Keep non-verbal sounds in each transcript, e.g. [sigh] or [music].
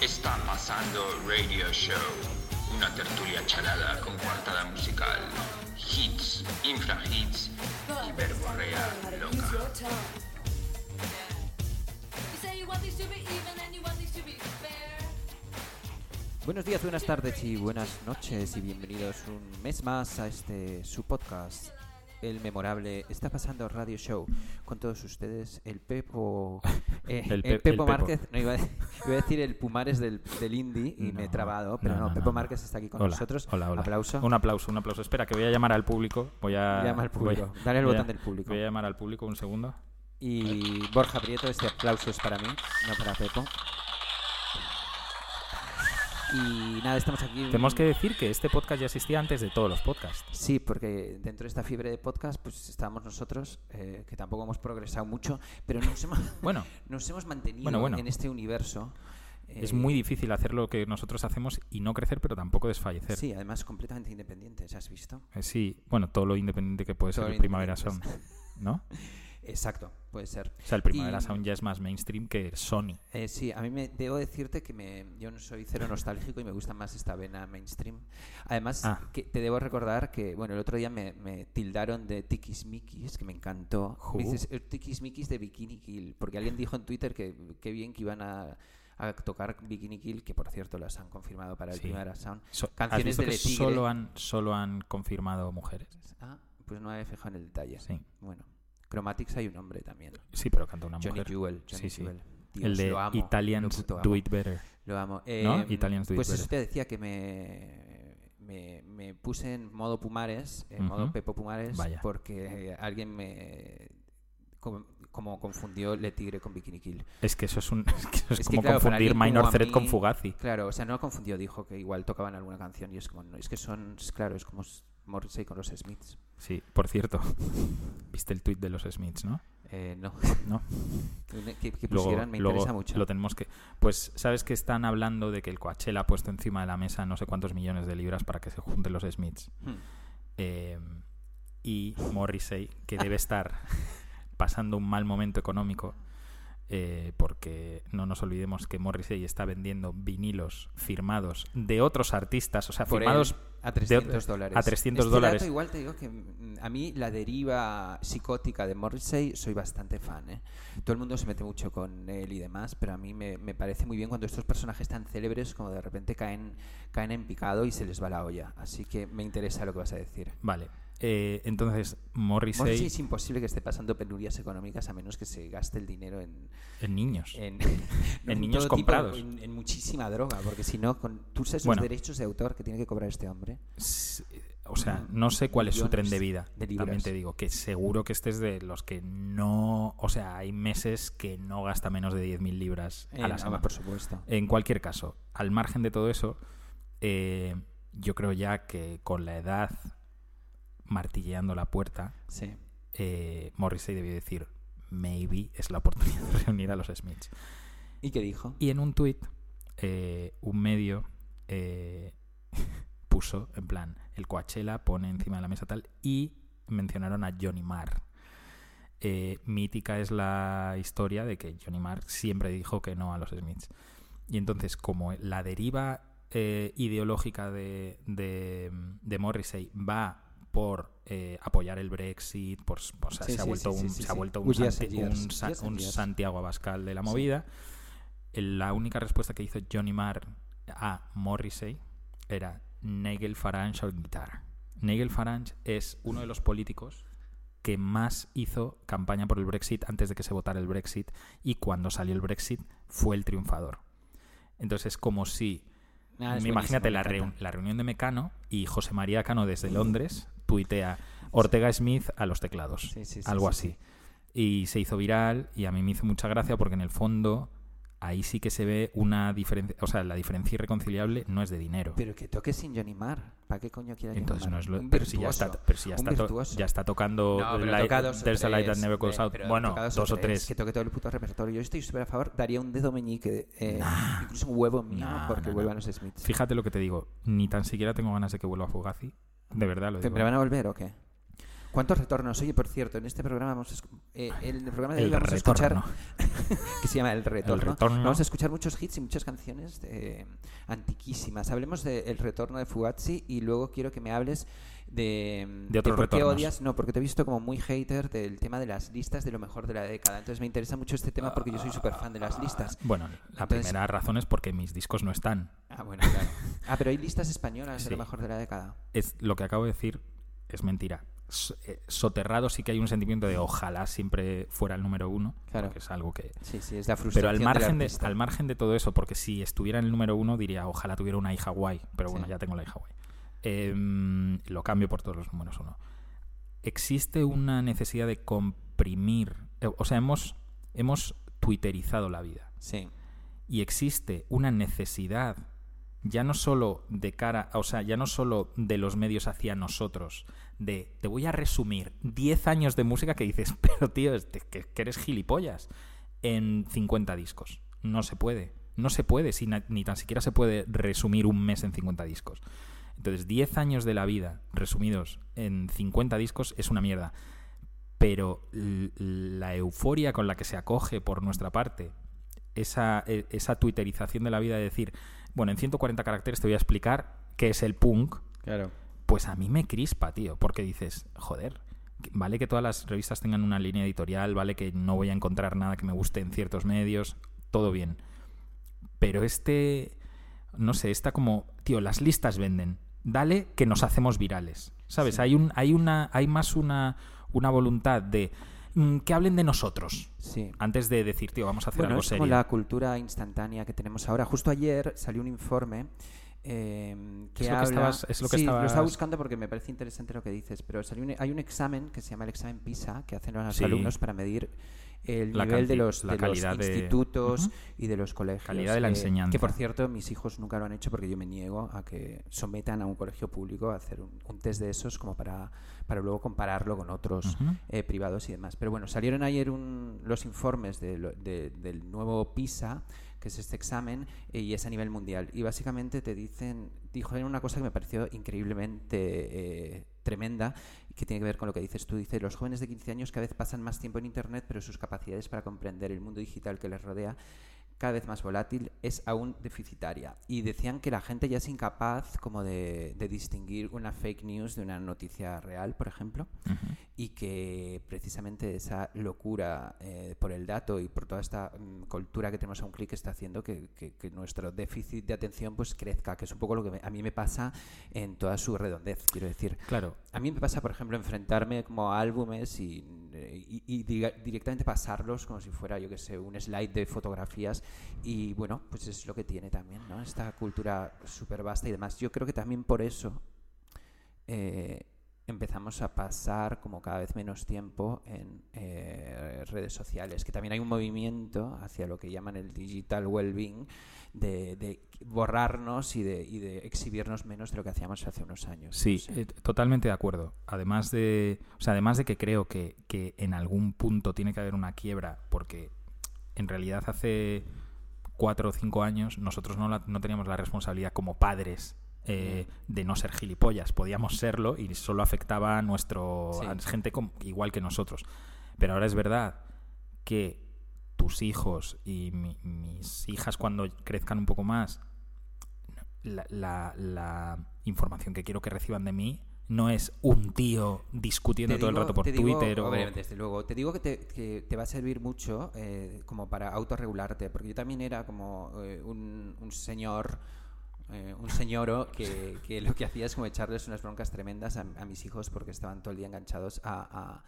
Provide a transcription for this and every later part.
Está pasando Radio Show, una tertulia charada con coartada Buenos días, buenas tardes y buenas noches y bienvenidos un mes más a este su podcast, el memorable Está pasando Radio Show, con todos ustedes el Pepo, [laughs] eh, El el, Pe- el Pepo. Márquez, no, iba, a, iba a decir el Pumares del, del indie y me he trabado, pero no, Pepo Márquez está aquí con Hola, nosotros. Hola, hola. Aplauso. Un aplauso, un aplauso. Espera, que voy a llamar al público. Voy a. Llama al público. Dale a- botón del público. Voy a llamar al público un segundo. Y Borja Prieto, este aplauso es para mí, no para Pepo. Y nada, estamos aquí. Tenemos que decir que este podcast ya existía antes de todos los podcasts. Sí, porque dentro de esta fiebre de podcast, pues estábamos nosotros, eh, que tampoco hemos progresado mucho, pero nos hemos, [laughs] Bueno, [laughs] nos hemos mantenido Bueno, bueno. en este universo. es eh, muy difícil hacer lo que nosotros hacemos y no crecer, pero tampoco desfallecer. Sí, además completamente independientes, ¿has visto? Eh, sí, bueno, todo lo independiente que puede ser Todo el lo Primavera Sound. ¿no? [laughs] Exacto, puede ser. O sea, el Primavera Sound ya es más mainstream que Sony. Eh, sí, a mí me debo decirte que me, yo no soy cero nostálgico y me gusta más esta vena mainstream. Además, Ah. que te debo recordar que, bueno, el otro día me, me tildaron de Tikismikis, que me encantó. Me dices, "Eh, de Bikini Kill, porque alguien dijo en Twitter que qué bien que iban a, a tocar Bikini Kill, que por cierto las han confirmado para el Sí. Primavera Sound. So- ¿Has Canciones de solo han, solo han confirmado mujeres? Ah, pues no me había fijado en el detalle. Sí. Bueno, Chromatics hay un hombre también. Sí, pero canta una Johnny mujer. Jewel. Johnny Sí, sí. Jewel. el de lo amo, Italians Do. It Better. Lo amo. ¿No? Eh, Italians do it Pues eso better. te decía que me, me, me puse en modo Pumares, en modo. Pepo Pumares, Vaya. porque eh, alguien me como, como confundió Le Tigre con Bikini Kill. Es que eso es, un, [laughs] es, que eso es Es que, como claro, confundir como Minor Threat con Fugazi. Claro, o sea, no lo confundió, dijo que igual tocaban alguna canción y es como, no, es que son, claro, es como Morrissey con los Smiths. Sí, por cierto, [laughs] viste el tuit de los Smiths, ¿no? Eh, no, ¿No? que, que Luego, pusieran me luego interesa mucho. lo tenemos que... Pues, ¿sabes que están hablando de que el Coachella ha puesto encima de la mesa no sé cuántos millones de libras para que se junten los Smiths? Hmm. Eh, y Morrissey, que [laughs] debe estar pasando un mal momento económico, eh, porque no nos olvidemos que Morrissey está vendiendo vinilos firmados de otros artistas, o sea, Por firmados él, a 300 dólares. a 300 Este dólares. dato igual te digo que a mí la deriva psicótica de Morrissey soy bastante fan. ¿eh? Todo el mundo se mete mucho con él y demás, pero a mí me, me parece muy bien cuando estos personajes tan célebres como de repente caen, caen en picado y se les va la olla. Así que me interesa lo que vas a decir. Vale. Eh, entonces, Morrissey, Morrissey es imposible que esté pasando penurias económicas a menos que se gaste el dinero en, en niños. en, [laughs] En niños todo tipo, comprados. en, en muchísima droga, porque si no, con, tú sabes Bueno. los derechos de autor que tiene que cobrar este hombre. O sea, no sé cuál es su tren de vida. de. También te digo que seguro que este es de los que no. O sea, hay meses que no gasta menos de 10.000 libras Eh, a la no, semana. por supuesto. En cualquier caso, al margen de todo eso, eh, yo creo ya que con la edad martilleando la puerta, Sí. eh, Morrissey debió decir: Maybe es la oportunidad de reunir a los Smiths. ¿Y qué dijo? Y en un tuit, eh, un medio eh, [laughs] puso, en plan, el Coachella pone encima de la mesa tal, y mencionaron a Johnny Marr. Eh, mítica es la historia de que Johnny Marr siempre dijo que no a los Smiths. Y entonces, como la deriva ideológica de, de, de Morrissey va por eh, apoyar el Brexit, por, o sea, Sí, se, ha vuelto un, se ha vuelto un, Santi- un Sa- un. Santiago Abascal de la movida, la única respuesta que hizo Johnny Marr a Morrissey era Nigel Farage on guitar. Nigel Farage es uno de los políticos que más hizo campaña por el Brexit antes de que se votara el Brexit y cuando salió el Brexit fue el triunfador. Entonces es como si, Ah, imagínate la, reun- la reunión de Mecano y José María Cano desde Londres tuitea Ortega Smith a los teclados, Sí, sí, sí, algo sí, así. Y se hizo viral y a mí me hizo mucha gracia porque en el fondo ahí sí que se ve una diferencia, o sea, la diferencia irreconciliable no es de dinero. Pero que toque sin Johnny Marr. ¿Para qué coño quiere Johnny Entonces no es lo, Un pero si ya está, pero si ya está, to- ya está tocando No, pero Light- There's a Light That Never Goes Out. Bueno, dos, o tres. Que toque todo el puto repertorio. Yo estoy súper a favor. Daría un dedo meñique, eh, incluso un huevo mío, No, porque no. vuelvan los Smiths. Fíjate lo que te digo, ni tan siquiera tengo ganas de que vuelva Fugazi. De verdad lo digo. ¿Me van a volver o qué? ¿Cuántos retornos? Oye, por cierto, en este programa vamos a, eh, el programa de hoy El vamos a escuchar [laughs] que se llama El Retorno. Retorno. Vamos a escuchar muchos hits y muchas canciones eh, antiquísimas. Hablemos del retorno de Fugazi y luego quiero que me hables de, De otros por qué odias. No, porque te he visto como muy hater del tema de las listas de lo mejor de la década. Entonces me interesa mucho este tema porque yo soy súper fan de las listas. Bueno, la Entonces- primera razón es porque mis discos no están. Ah, bueno, claro. [laughs] Ah, pero hay listas españolas de lo mejor de la década. Es lo que acabo de decir es mentira. Eh, soterrado sí que hay un sentimiento de ojalá siempre fuera el número uno, Claro. que es algo que Sí, sí, es la Pero frustración al del margen, de, al margen de todo eso, porque si estuviera en el número uno diría, ojalá tuviera una hija guay, pero bueno, Sí. ya tengo la hija guay. Em, lo cambio por todos los números uno. Existe una necesidad de comprimir, eh, o sea, hemos, hemos twitterizado la vida Sí, y existe una necesidad ya no solo de cara, o sea, ya no solo de los medios hacia nosotros, de te voy a resumir 10 años de música que dices, [laughs] pero tío, que, que eres gilipollas en 50 discos. No se puede. No se puede, si na- ni tan siquiera se puede resumir un mes en 50 discos. Entonces, 10 años de la vida resumidos en 50 discos es una mierda. Pero la euforia con la que se acoge por nuestra parte esa, e- esa twitterización de la vida de decir, bueno, en 140 caracteres te voy a explicar qué es el punk, claro. pues a mí me crispa, tío, porque dices, joder, vale que todas las revistas tengan una línea editorial, vale que no voy a encontrar nada que me guste en ciertos medios, todo bien. Pero este, no sé, está como, tío, las listas venden, dale que nos hacemos virales, ¿sabes? Sí. Hay, un, hay, una, hay más una, una voluntad de mm, que hablen de nosotros. Sí. Antes de decir, tío, vamos a hacer Bueno, algo es serio. como la cultura instantánea que tenemos ahora. Justo ayer salió un informe eh, que Es lo que habla... estabas- es lo que sí, lo estaba buscando porque me parece interesante lo que dices, pero salió un- hay un examen que se llama el examen PISA que hacen los Sí. alumnos para medir el La nivel de los, la de los calidad institutos y de los colegios. Calidad de la eh, enseñanza. Que por cierto, mis hijos nunca lo han hecho porque yo me niego a que sometan a un colegio público a hacer un, un test de esos como para, para luego compararlo con otros eh, privados y demás. Pero bueno, salieron ayer un- los informes de lo- de- del nuevo PISA, que es este examen, eh, y es a nivel mundial. Y básicamente te dicen, dijo una cosa que me pareció increíblemente eh, tremenda, que tiene que ver con lo que dices tú. Dice, los jóvenes de 15 años cada vez pasan más tiempo en Internet, pero sus capacidades para comprender el mundo digital que les rodea cada vez más volátil, es aún deficitaria. Y decían que la gente ya es incapaz como de, de distinguir una fake news de una noticia real, por ejemplo. Y que precisamente esa locura eh, por el dato y por toda esta mm, cultura que tenemos a un clic está haciendo que, que- que nuestro déficit de atención pues crezca, que es un poco lo que me- a mí me pasa en toda su redondez, quiero decir. Claro, A mí me pasa, por ejemplo, enfrentarme como a álbumes y, eh, y- y diga- directamente pasarlos como si fuera, yo que sé, un slide de fotografías. Y bueno, pues es lo que tiene también, ¿no? Esta cultura súper vasta y demás. Yo creo que también por eso eh, empezamos a pasar como cada vez menos tiempo en eh, redes sociales, que también hay un movimiento hacia lo que llaman el digital well-being, de, de borrarnos y de, y de exhibirnos menos de lo que hacíamos hace unos años. Sí, No sé. eh, totalmente de acuerdo. Además de, o sea, además de que creo que, que en algún punto tiene que haber una quiebra, porque en realidad hace cuatro o cinco años nosotros no, la- no teníamos la responsabilidad como padres eh, de no ser gilipollas. Podíamos serlo y solo afectaba a nuestro Sí. a gente com- igual que nosotros. Pero ahora es verdad que tus hijos y mi- mis hijas cuando crezcan un poco más la, la- la información que quiero que reciban de mí no es un tío discutiendo todo el rato por digo- Twitter o... obviamente, desde luego. Te digo que te, que te va a servir mucho eh, como para autorregularte, porque yo también era como eh, un, un señor, eh, un señoro que, lo que hacía es como echarles unas broncas tremendas a, mis hijos porque estaban todo el día enganchados a, a-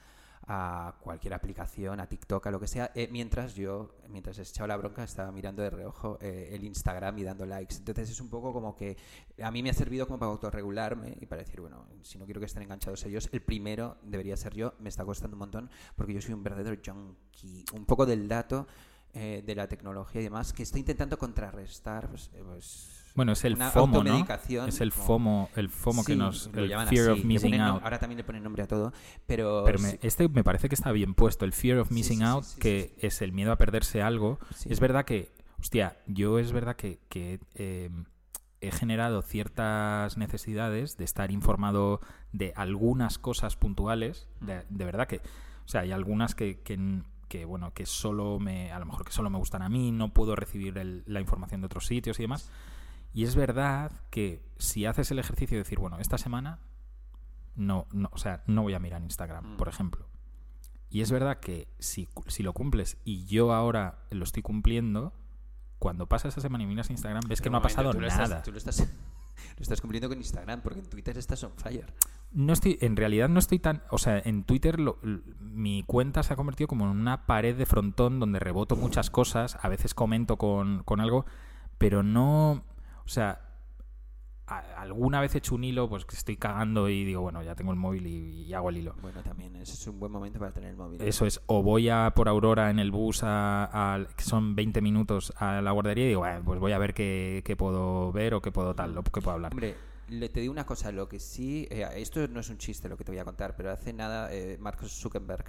a cualquier aplicación, a TikTok, a lo que sea, eh, mientras yo, mientras les echaba la bronca, estaba mirando de reojo eh, el Instagram y dando likes. Entonces es un poco como que a mí me ha servido como para autorregularme y para decir, bueno, si no quiero que estén enganchados ellos, el primero debería ser yo, me está costando un montón porque yo soy un verdadero junkie, un poco del dato. de la tecnología y demás que está intentando contrarrestar pues, pues, Bueno, es el una FOMO, ¿no? Es el FOMO, el FOMO que Sí, nos... lo El fear así, of missing ponen no- out. ahora también le ponen nombre a todo, pero, Pero me- este me parece que está bien puesto, el fear of missing out, que es el miedo a perderse algo. Es verdad que, hostia, yo es verdad que, que, eh, he generado ciertas necesidades de estar informado de algunas cosas puntuales, de, de verdad que, o sea, hay algunas que, que, que, bueno, que solo me, a lo mejor que solo me gustan a mí, no puedo recibir el- la información de otros sitios y demás. Y es verdad que si haces el ejercicio de decir, bueno, esta semana no, no, o sea, no voy a mirar Instagram, Mm. por ejemplo. Y es verdad que si, si lo cumples y yo ahora lo estoy cumpliendo, cuando pasa esa semana y miras Instagram ves que no ha pasado tú lo nada. Estás, tú lo estás, [laughs] lo estás cumpliendo con Instagram, porque en Twitter estás on fire. No estoy, en realidad no estoy tan, o sea, en Twitter lo- l- mi cuenta se ha convertido como en una pared de frontón donde reboto muchas cosas, a veces comento con, con algo, pero no, o sea, alguna vez he hecho un hilo, pues que estoy cagando y digo, bueno, ya tengo el móvil y, y hago el hilo. Bueno, también ese es un buen momento para tener el móvil. Eso es, o voy a por Aurora en el bus, a, a- que son 20 minutos a la guardería y digo, "Bueno, pues voy a ver qué, qué puedo ver o qué puedo tal, o qué puedo hablar. Hombre, le te digo una cosa, lo que sí, eh, esto no es un chiste lo que te voy a contar, pero hace nada eh, Mark Zuckerberg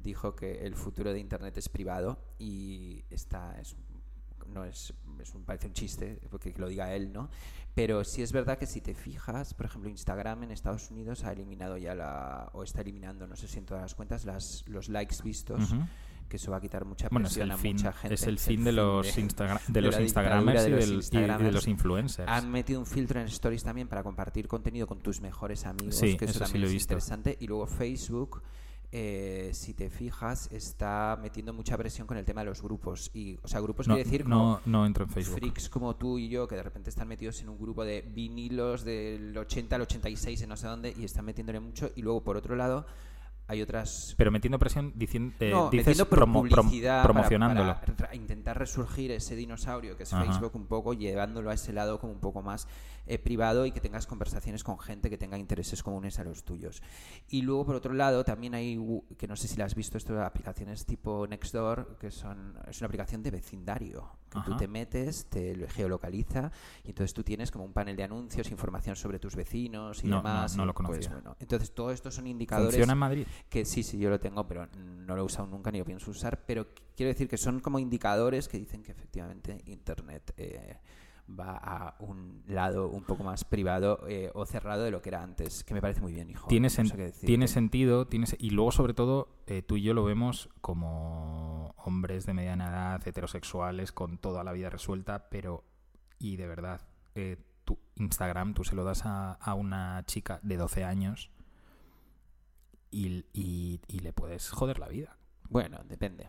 dijo que el futuro de Internet es privado y está es no es, es un, parece un chiste porque que lo diga él, ¿no? Pero sí es verdad que si te fijas, por ejemplo, Instagram en Estados Unidos ha eliminado ya la o está eliminando, no sé si en todas las cuentas, las los likes vistos, que eso va a quitar mucha presión a fin, mucha gente. es el fin de los, Instagra- [laughs] de de los Instagramers y, de los del- y- y de Instagramers. los influencers. Han metido un filtro en Stories también para compartir contenido con tus mejores amigos, Sí, que eso, eso sí también lo he es visto. interesante. Y luego Facebook, eh, si te fijas, está metiendo mucha presión con el tema de los grupos. Y, o sea, grupos no, quiere decir no, no entro en Facebook. freaks como tú y yo, que de repente están metidos en un grupo de vinilos del 80 al 86 en no sé dónde y están metiéndole mucho. Y luego, por otro lado, hay otras Pero metiendo presión, diciendo, eh, no, dices metiendo pro- promo- prom- publicidad para- promocionándolo. para intentar resurgir ese dinosaurio que es Ajá. Facebook un poco, llevándolo a ese lado como un poco más eh, privado y que tengas conversaciones con gente que tenga intereses comunes a los tuyos. Y luego, por otro lado, también hay, que no sé si la has visto, esto de aplicaciones tipo Nextdoor, que son, es una aplicación de vecindario, que tú te metes, te lo geolocaliza y entonces tú tienes como un panel de anuncios, información sobre tus vecinos y No, no, demás. no y, lo pues, conocía. bueno, entonces, todo esto son indicadores ¿Funciona en Madrid? que sí, sí, yo lo tengo, pero no lo he usado nunca ni lo pienso usar. Pero qu- quiero decir que son como indicadores que dicen que efectivamente Internet eh, va a un lado un poco más privado eh, o cerrado de lo que era antes, que me parece muy bien, hijo. Tiene, no sen- sé decirte. tiene sentido, tiene se- y luego sobre todo eh, tú y yo lo vemos como hombres de mediana edad, heterosexuales, con toda la vida resuelta, pero, y de verdad, eh, tu Instagram tú se lo das a, a una chica de 12 años y, y- y le puedes joder la vida. Bueno, depende.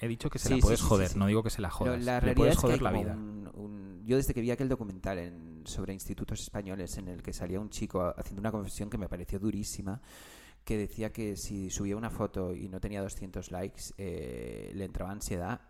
He dicho que se Sí, la puedes sí, joder, no digo que se la Pero jodas. la le realidad es que la vida. un- un- Yo desde que vi aquel documental en- sobre institutos españoles en el que salía un chico haciendo una confesión que me pareció durísima, que decía que si subía una foto y no tenía 200 likes, eh, le entraba ansiedad.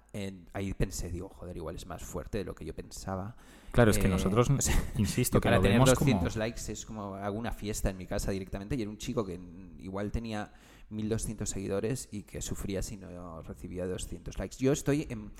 Ahí pensé, digo, joder, igual es más fuerte de lo que yo pensaba. Claro, es que Eh, nosotros, [laughs] o sea, [laughs] insisto, que para lo tener vemos 200 como... likes es como hago una fiesta en mi casa directamente y era un chico que igual tenía 1200 seguidores y que sufría si no recibía 200 likes. Yo estoy en...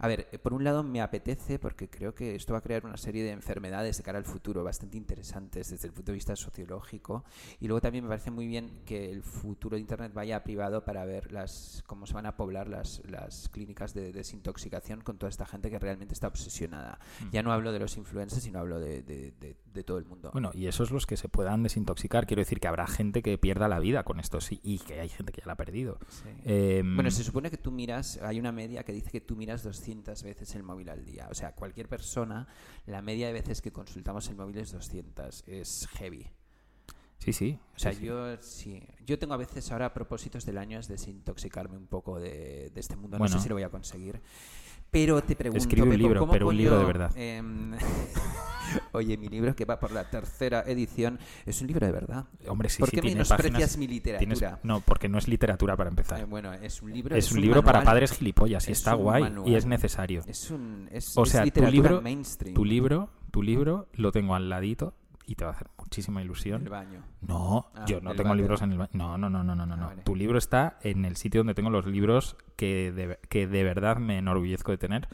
A ver, eh, por un lado me apetece porque creo que esto va a crear una serie de enfermedades de cara al futuro bastante interesantes desde el punto de vista sociológico y luego también me parece muy bien que el futuro de Internet vaya a privado para ver las cómo se van a poblar las, las clínicas de desintoxicación con toda esta gente que realmente está obsesionada. Ya no hablo de los influencers, sino hablo de, de- de- de todo el mundo. Bueno, y esos los que se puedan desintoxicar. Quiero decir que habrá gente que pierda la vida con esto sí, y que hay gente que ya la ha perdido. Sí. Em, Bueno, se supone que tú miras, hay una media que dice que tú miras 200 veces el móvil al día. O sea, cualquier persona, la media de veces que consultamos el móvil es 200. Es heavy. sí, sí. O sea, sí, yo sí. Yo tengo a veces ahora propósitos del año es desintoxicarme un poco de, de este mundo. No Bueno. sé si lo voy a conseguir. Pero te pregunto, Escribe un libro, ¿cómo pero un libro de verdad. em, [laughs] Oye, mi libro que va por la tercera edición es un libro de verdad. Hombre, sí, ¿Por sí, qué tiene menosprecias páginas- mi tienes- literatura? No, porque no es literatura para empezar. Eh, bueno, es un libro. es, un libro para padres gilipollas y Es está guay y es necesario. Es un es, O sea, tu libro- mainstream. Tu libro, tu libro lo tengo al ladito y te va a hacer muchísima ilusión. El baño. No, Ah, yo no tengo libros en el baño. No, no, no, no, no, no. Ah, vale. Tu libro está en el sitio donde tengo los libros que de, que de verdad me enorgullezco de tener.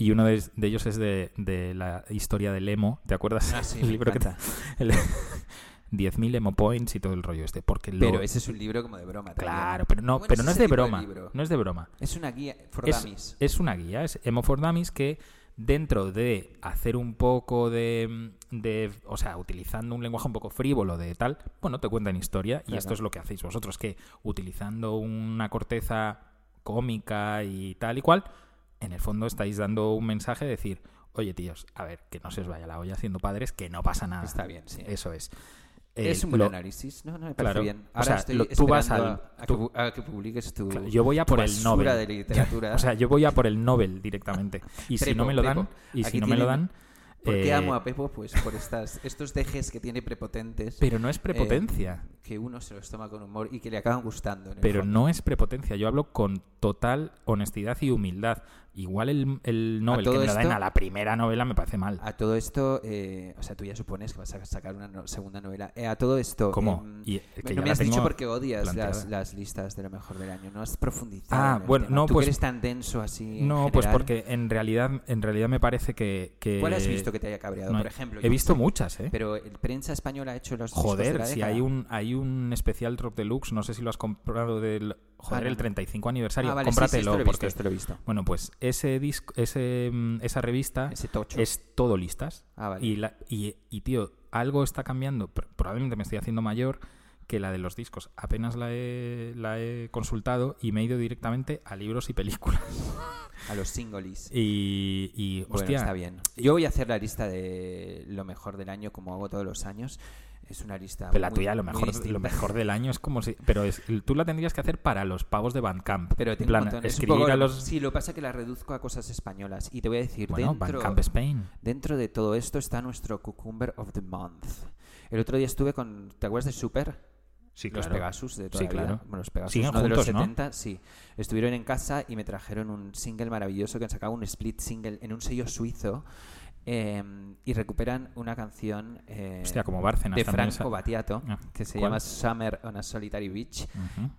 Y uno de, de ellos es de, de la historia del emo. ¿Te acuerdas? Ah, sí, [laughs] el libro que te- encanta. el- [laughs] 10.000 emo points y todo el rollo este. Porque lo- Pero ese es un libro como de broma. también. Claro, pero no, Bueno, pero es no es de broma. no es de broma. Es una guía for Es, dummies. es una guía, es Emo for Dummies que dentro de hacer un poco de, de- o sea, utilizando un lenguaje un poco frívolo de tal, bueno, te cuentan historia y esto es lo que hacéis vosotros, que utilizando una corteza cómica y tal y cual, en el fondo estáis dando un mensaje de decir, oye tíos, a ver, que no se os vaya la olla siendo padres, que no pasa nada. Está bien, sí. Eso es. Es Eh, un buen lo- análisis, ¿no? no me parece Claro. bien. O Ahora sea, estoy lo- tú vas al- a, que, a que publiques tu, Claro, yo voy a por el Nobel. de literatura. [laughs] O sea, yo voy a por el Nobel directamente. Y si Prepo, no me lo dan, Prepo. y si Aquí no me lo tienen- dan, ¿Por qué eh, amo a Pepo? Pues por estas, estos dejes que tiene prepotentes. pero no es prepotencia. eh, que uno se los toma con humor y que le acaban gustando. en el Pero fondo. no es prepotencia, yo hablo con total honestidad y humildad. Igual el, el Nobel que me lo den a la primera novela me parece mal. A todo esto, eh, o sea, tú ya supones que vas a sacar una no- segunda novela. Eh, a todo esto. ¿Cómo? em, Y, eh, que no me has dicho porque odias las, listas de lo mejor del año. No has profundizado. Ah, en el bueno, tema. no, Tú pues- eres tan denso así. en No, pues porque en realidad, en realidad me parece que... que- ¿Cuál has visto que te haya cabreado? no, Por ejemplo, He visto sé, muchas, ¿eh? Pero el prensa española ha hecho los. de Joder, la si hay un, hay un especial Drop Deluxe, no sé si lo has comprado del... Joder, el no. 35 aniversario, Ah, vale, sí, sí, cómpratelo. visto, porque, visto. Bueno, pues ese disco, ese, mm, esa revista Ese tocho. es todo listas. Ah, vale. Y, la, y, y, tío, algo está cambiando. pr- Probablemente me estoy haciendo mayor que la de los discos. Apenas la he, la he consultado y me he ido directamente a libros y películas. [laughs] A los singles. Y, y, Bueno, hostia, está bien. Yo voy a hacer la lista de lo mejor del año como hago todos los años. Es una lista. pero la muy- tuya, lo mejor, distinta. lo mejor del año es como si... [laughs] Pero es, tú la tendrías que hacer para los pavos de Bandcamp. Pero En tengo plan, un un escribir poco- a los... Sí, lo que pasa es que la reduzco a cosas españolas. Y te voy a decir, Bueno, dentro, Bandcamp Spain. dentro de todo esto está nuestro Cucumber of the Month. El otro día estuve con. ¿Te acuerdas de Super? Sí, Los claro. Pegasus de toda Sí, la vida. claro. Bueno, los Pegasus Siguen no de los juntos, ¿no? 70, sí. Estuvieron en casa y me trajeron un single maravilloso que han sacado un split single en un sello suizo eh, y recuperan una canción eh, Hostia, como Bárcenas de Franco Battiato Ah, que se ¿cuál? llama Summer on a Solitary Beach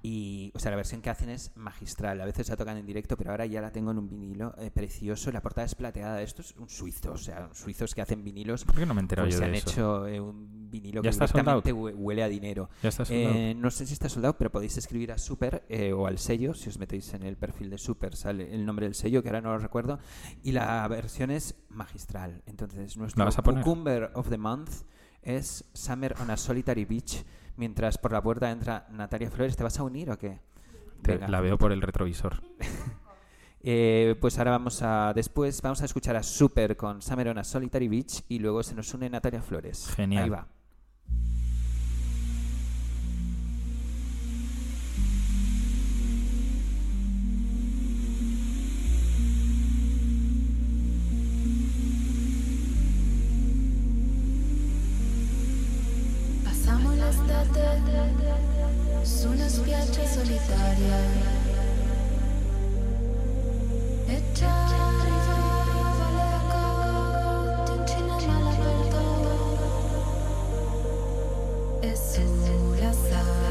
y, o sea, la versión que hacen es magistral. A veces la tocan en directo, pero ahora ya la tengo en un vinilo eh, precioso. La portada es plateada. Esto es un suizo, o sea, suizos que hacen vinilos. ¿Por qué no me he enterado Pues yo se de han eso? hecho eh, un vinilo ¿Ya que está directamente hue- huele a dinero. Ya está. Eh, no sé si está soldado, pero podéis escribir a Super eh, o al sello. Si os metéis en el perfil de Super, sale el nombre del sello, que ahora no lo recuerdo. Y la versión es magistral. Entonces, nuestro? Cucumber of the Month es Summer on a Solitary Beach. Mientras por la puerta entra Natalia Flores, ¿te vas a unir o qué? Venga. la veo por el retrovisor. [laughs] Eh, pues ahora vamos a. Después vamos a escuchar a Super con Summer on a Solitary Beach y luego se nos une Natalia Flores. Genial. Ahí va. L'estate su una spiaggia solitaria e già un e sulla sabbia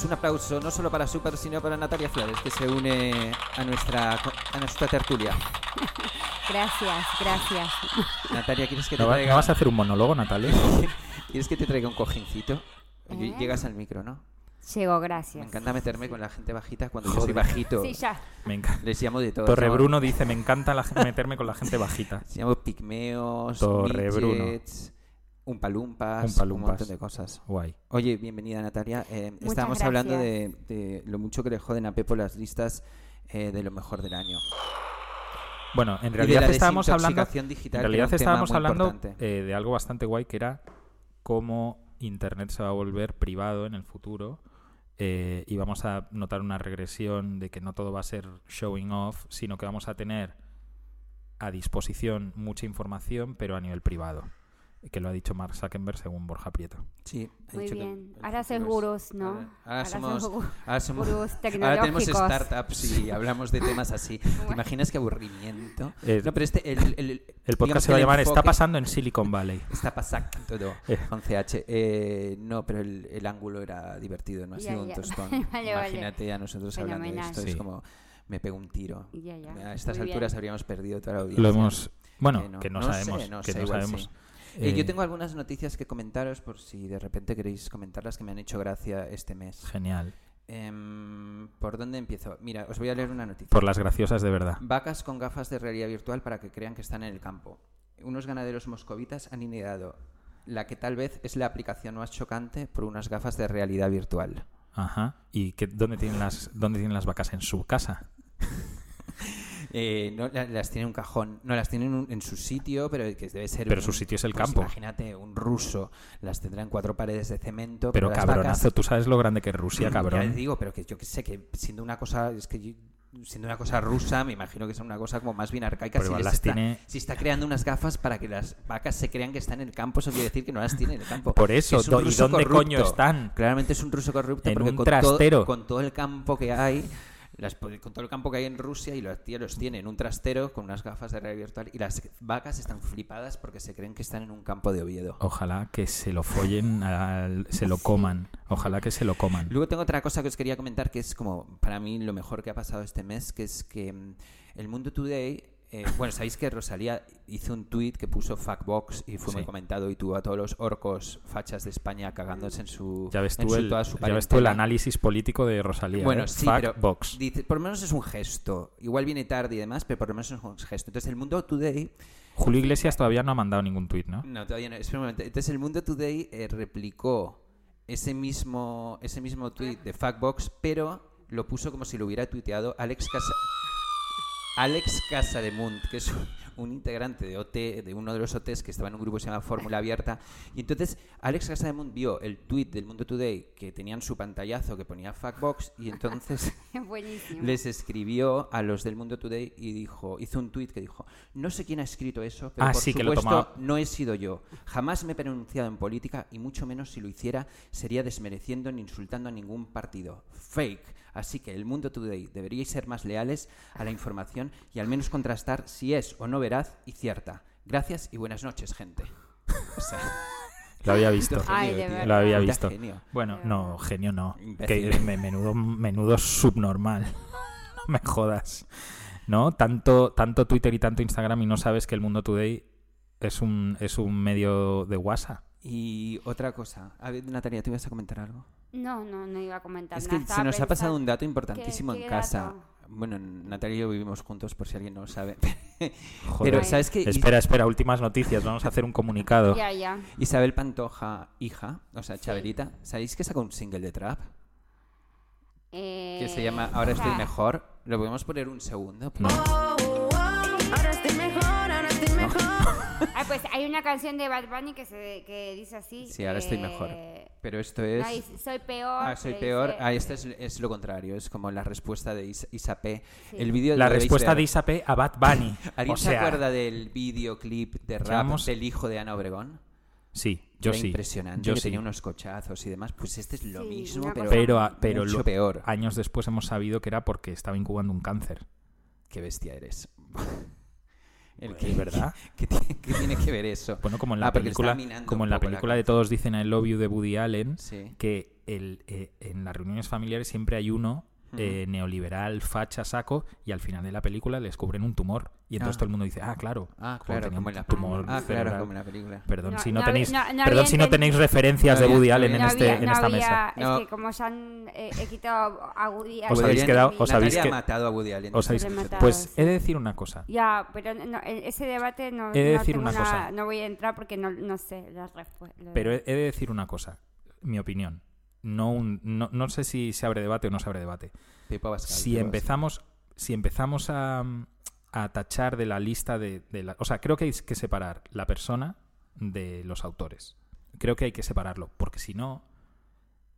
Pues un aplauso no solo para Super, sino para Natalia Flores, que se une a nuestra, a nuestra tertulia. Gracias, gracias. Natalia, ¿quieres que te ¿No, traiga, no vas a hacer un monólogo, Natalia? [laughs] ¿quieres que te traiga un cojincito? ¿Eh? Llegas al micro, ¿no? Llego, Me gracias. encanta meterme con la gente bajita cuando yo soy Joder. bajito. Sí, ya. Me encanta. Les llamo de todo. Torre llamo- Bruno dice, me encanta la- meterme con la gente bajita. [laughs] Se llama pigmeos, Torre Bruno. Midgets, umpalumpas, un montón de cosas. Guay. Oye, bienvenida Natalia. Eh, estábamos hablando de, lo mucho que le joden a Pepo las listas eh, de lo mejor del año. Bueno, en realidad estábamos hablando, digital, en realidad un estábamos hablando eh, de algo bastante guay que era cómo Internet se va a volver privado en el futuro eh, y vamos a notar una regresión de que no todo va a ser showing off, sino que vamos a tener a disposición mucha información, pero a nivel privado. Que lo ha dicho Mark Zuckerberg según Borja Prieto. Sí, ha Muy dicho que bien. el Ahora es- gurús, ¿no? Ahora, ahora somos, ahora somos- gurús [laughs] ahora tenemos tecnológicos. startups y hablamos de temas así. ¿Te imaginas qué aburrimiento? Eh, no, pero este, el, el, El digamos podcast se que va a llamar Está pasando en Silicon Valley. [laughs] Está pasando todo Eh. con CH. Eh, no, pero el, el ángulo era divertido, no ha Ya, sido un ya. tostón. [laughs] Vale, vale. Imagínate a nosotros hablando de esto. Es como, me pego un tiro. Ya, ya. A estas Muy bien. alturas habríamos perdido toda la audiencia. Lo hemos... Bueno, Que no- que no, no sé, sabemos. no que sé, no sabemos. sí. Eh, yo Eh, tengo algunas noticias que comentaros por si de repente queréis comentarlas que me han hecho gracia este mes. Genial. Em, ¿Por dónde empiezo? Mira, os voy a leer una noticia. Por las graciosas de verdad. Vacas con gafas de realidad virtual para que crean que están en el campo. Unos ganaderos moscovitas han ideado la que tal vez es la aplicación más chocante por unas gafas de realidad virtual. Ajá. ¿Y qué, dónde, tienen las, dónde tienen las vacas? ¿En su casa? [laughs] Eh, no, la- las tiene en un cajón, no las tienen en, su sitio, pero que debe ser. Pero un- su sitio es el pues campo. Imagínate, un ruso las tendrá en cuatro paredes de cemento. Pero cabronazo, vacas- tú sabes lo grande que es Rusia, Ya cabrón. digo, pero que yo que sé que siendo una cosa, es que yo- siendo una cosa rusa, me imagino que es una cosa como más bien arcaica. Pero si, igual las está, tiene- si está creando unas gafas para que las vacas se crean que están en el campo, eso quiere decir que no las tiene en el campo. Por eso, es ¿y dónde coño están? Claramente es un ruso corrupto En porque un con, trastero. Todo, con todo el campo que hay, las, con todo el campo que hay en Rusia y los tíos los tiene en un trastero con unas gafas de realidad virtual y las vacas están flipadas porque se creen que están en un campo de Oviedo. Ojalá que se lo follen, al- se lo coman. Ojalá que se lo coman. Luego tengo otra cosa que os quería comentar que es como para mí lo mejor que ha pasado este mes, que es que mm, el Mundo Today, eh, bueno, sabéis que Rosalía hizo un tweet que puso Factbox y fue muy comentado y tuvo a todos los orcos fachas de España cagándose en su, Ya ves en su- el, toda su ya ves tú el análisis político de Rosalía. Bueno, ¿eh? sí, pero box. dice, por lo menos es un gesto. Igual viene tarde y demás, pero por lo menos es un gesto. Entonces el Mundo Today Julio Iglesias todavía no ha mandado ningún tuit, ¿no? No, todavía no. Espera un momento. Entonces el Mundo Today eh, replicó ese mismo, ese mismo tweet de Factbox, pero lo puso como si lo hubiera tuiteado Alex Casa... Alex Casademunt, que es un, integrante de OT, de uno de los OTs que estaba en un grupo que se llama Fórmula Abierta. Y entonces Alex Casademunt vio el tweet del Mundo Today que tenían su pantallazo que ponía Factbox y entonces [laughs] les escribió a los del Mundo Today y dijo, hizo un tuit que dijo, no sé quién ha escrito eso, pero Ah, por sí, que lo supuesto no he sido yo. Jamás me he pronunciado en política y mucho menos si lo hiciera sería desmereciendo ni insultando a ningún partido. Fake. Así que el Mundo Today deberíais ser más leales a la información y al menos contrastar si es o no veraz y cierta. Gracias y buenas noches, gente. O sea, [laughs] Lo había visto. [laughs] Ay, genio. Lo había visto. genio. Bueno, no, genio no. Imbécil. Que me- menudo, menudo subnormal. [laughs] No me jodas. ¿No? Tanto, tanto Twitter y tanto Instagram y no sabes que el Mundo Today es un, es un medio de WhatsApp. Y otra cosa. A ver, Natalia, ¿tú ibas a comentar algo? No, no, no iba a comentar Es nada. que se nos ha pasado un dato importantísimo qué en casa. dato? Bueno, Natalia y yo vivimos juntos, por si alguien no lo sabe. [laughs] Joder. Pero, ¿sabes qué? Espera, espera, últimas noticias. Vamos a hacer un comunicado. Ya, ya. Isabel Pantoja, hija, o sea, Chabelita, ¿sabéis que sacó un single de trap? Que se Eh, llama Ahora estoy mejor. ¿Lo podemos poner un segundo? No. Ah, pues hay una canción de Bad Bunny que, se, que dice así. Sí, ahora estoy mejor. eh, Pero esto es... no, soy peor. Ah, soy peor. dice- Ah, este es, es lo contrario. Es como la respuesta de Is- Isapé. Sí. El vídeo La respuesta de Isape a Bad Bunny. [laughs] ¿Alguien o se sea, acuerda del videoclip de rap Llevamos- del hijo de Ana Obregón? Sí, yo Era sí. impresionante, Yo que sí. tenía unos cochazos y demás. Pues este es lo Sí, mismo, pero, Pero, a- pero mucho lo- peor. años después hemos sabido que era porque estaba incubando un cáncer. Qué bestia eres. El Es verdad. [laughs] ¿Qué, tiene- que ver eso? Bueno, como en la Ah, película, como en la película de. Todos dicen I love you de Woody Allen, Sí. que el, eh, en las reuniones familiares siempre hay uno eh, neoliberal, facha, saco, y al final de la película le descubren un tumor. Y entonces Ah. todo el mundo dice, ah, claro. Ah, claro, como un en la tumor Ah, claro, cerebral". como en la película. Perdón No, si no, no tenéis, no- no perdón si no tenéis referencias No de Woody no Allen en, no este, en esta había- mesa. Es No. que como ya han eh, he quitado a Woody Os Allen habéis de quedado- os habéis ha que- matado a Woody Allen. Os habéis- Pues sí. he de decir una cosa. Ya, pero no, en ese debate no, He de decir una cosa. no voy a entrar porque no, no sé las respuestas. Pero he, he de decir una cosa, mi opinión. No, un, no, no sé si se abre debate o no se abre debate. Si empezamos, si empezamos a, a tachar de la lista de, de la, o sea, creo que hay que separar la persona de los autores. Creo que hay que separarlo, porque si no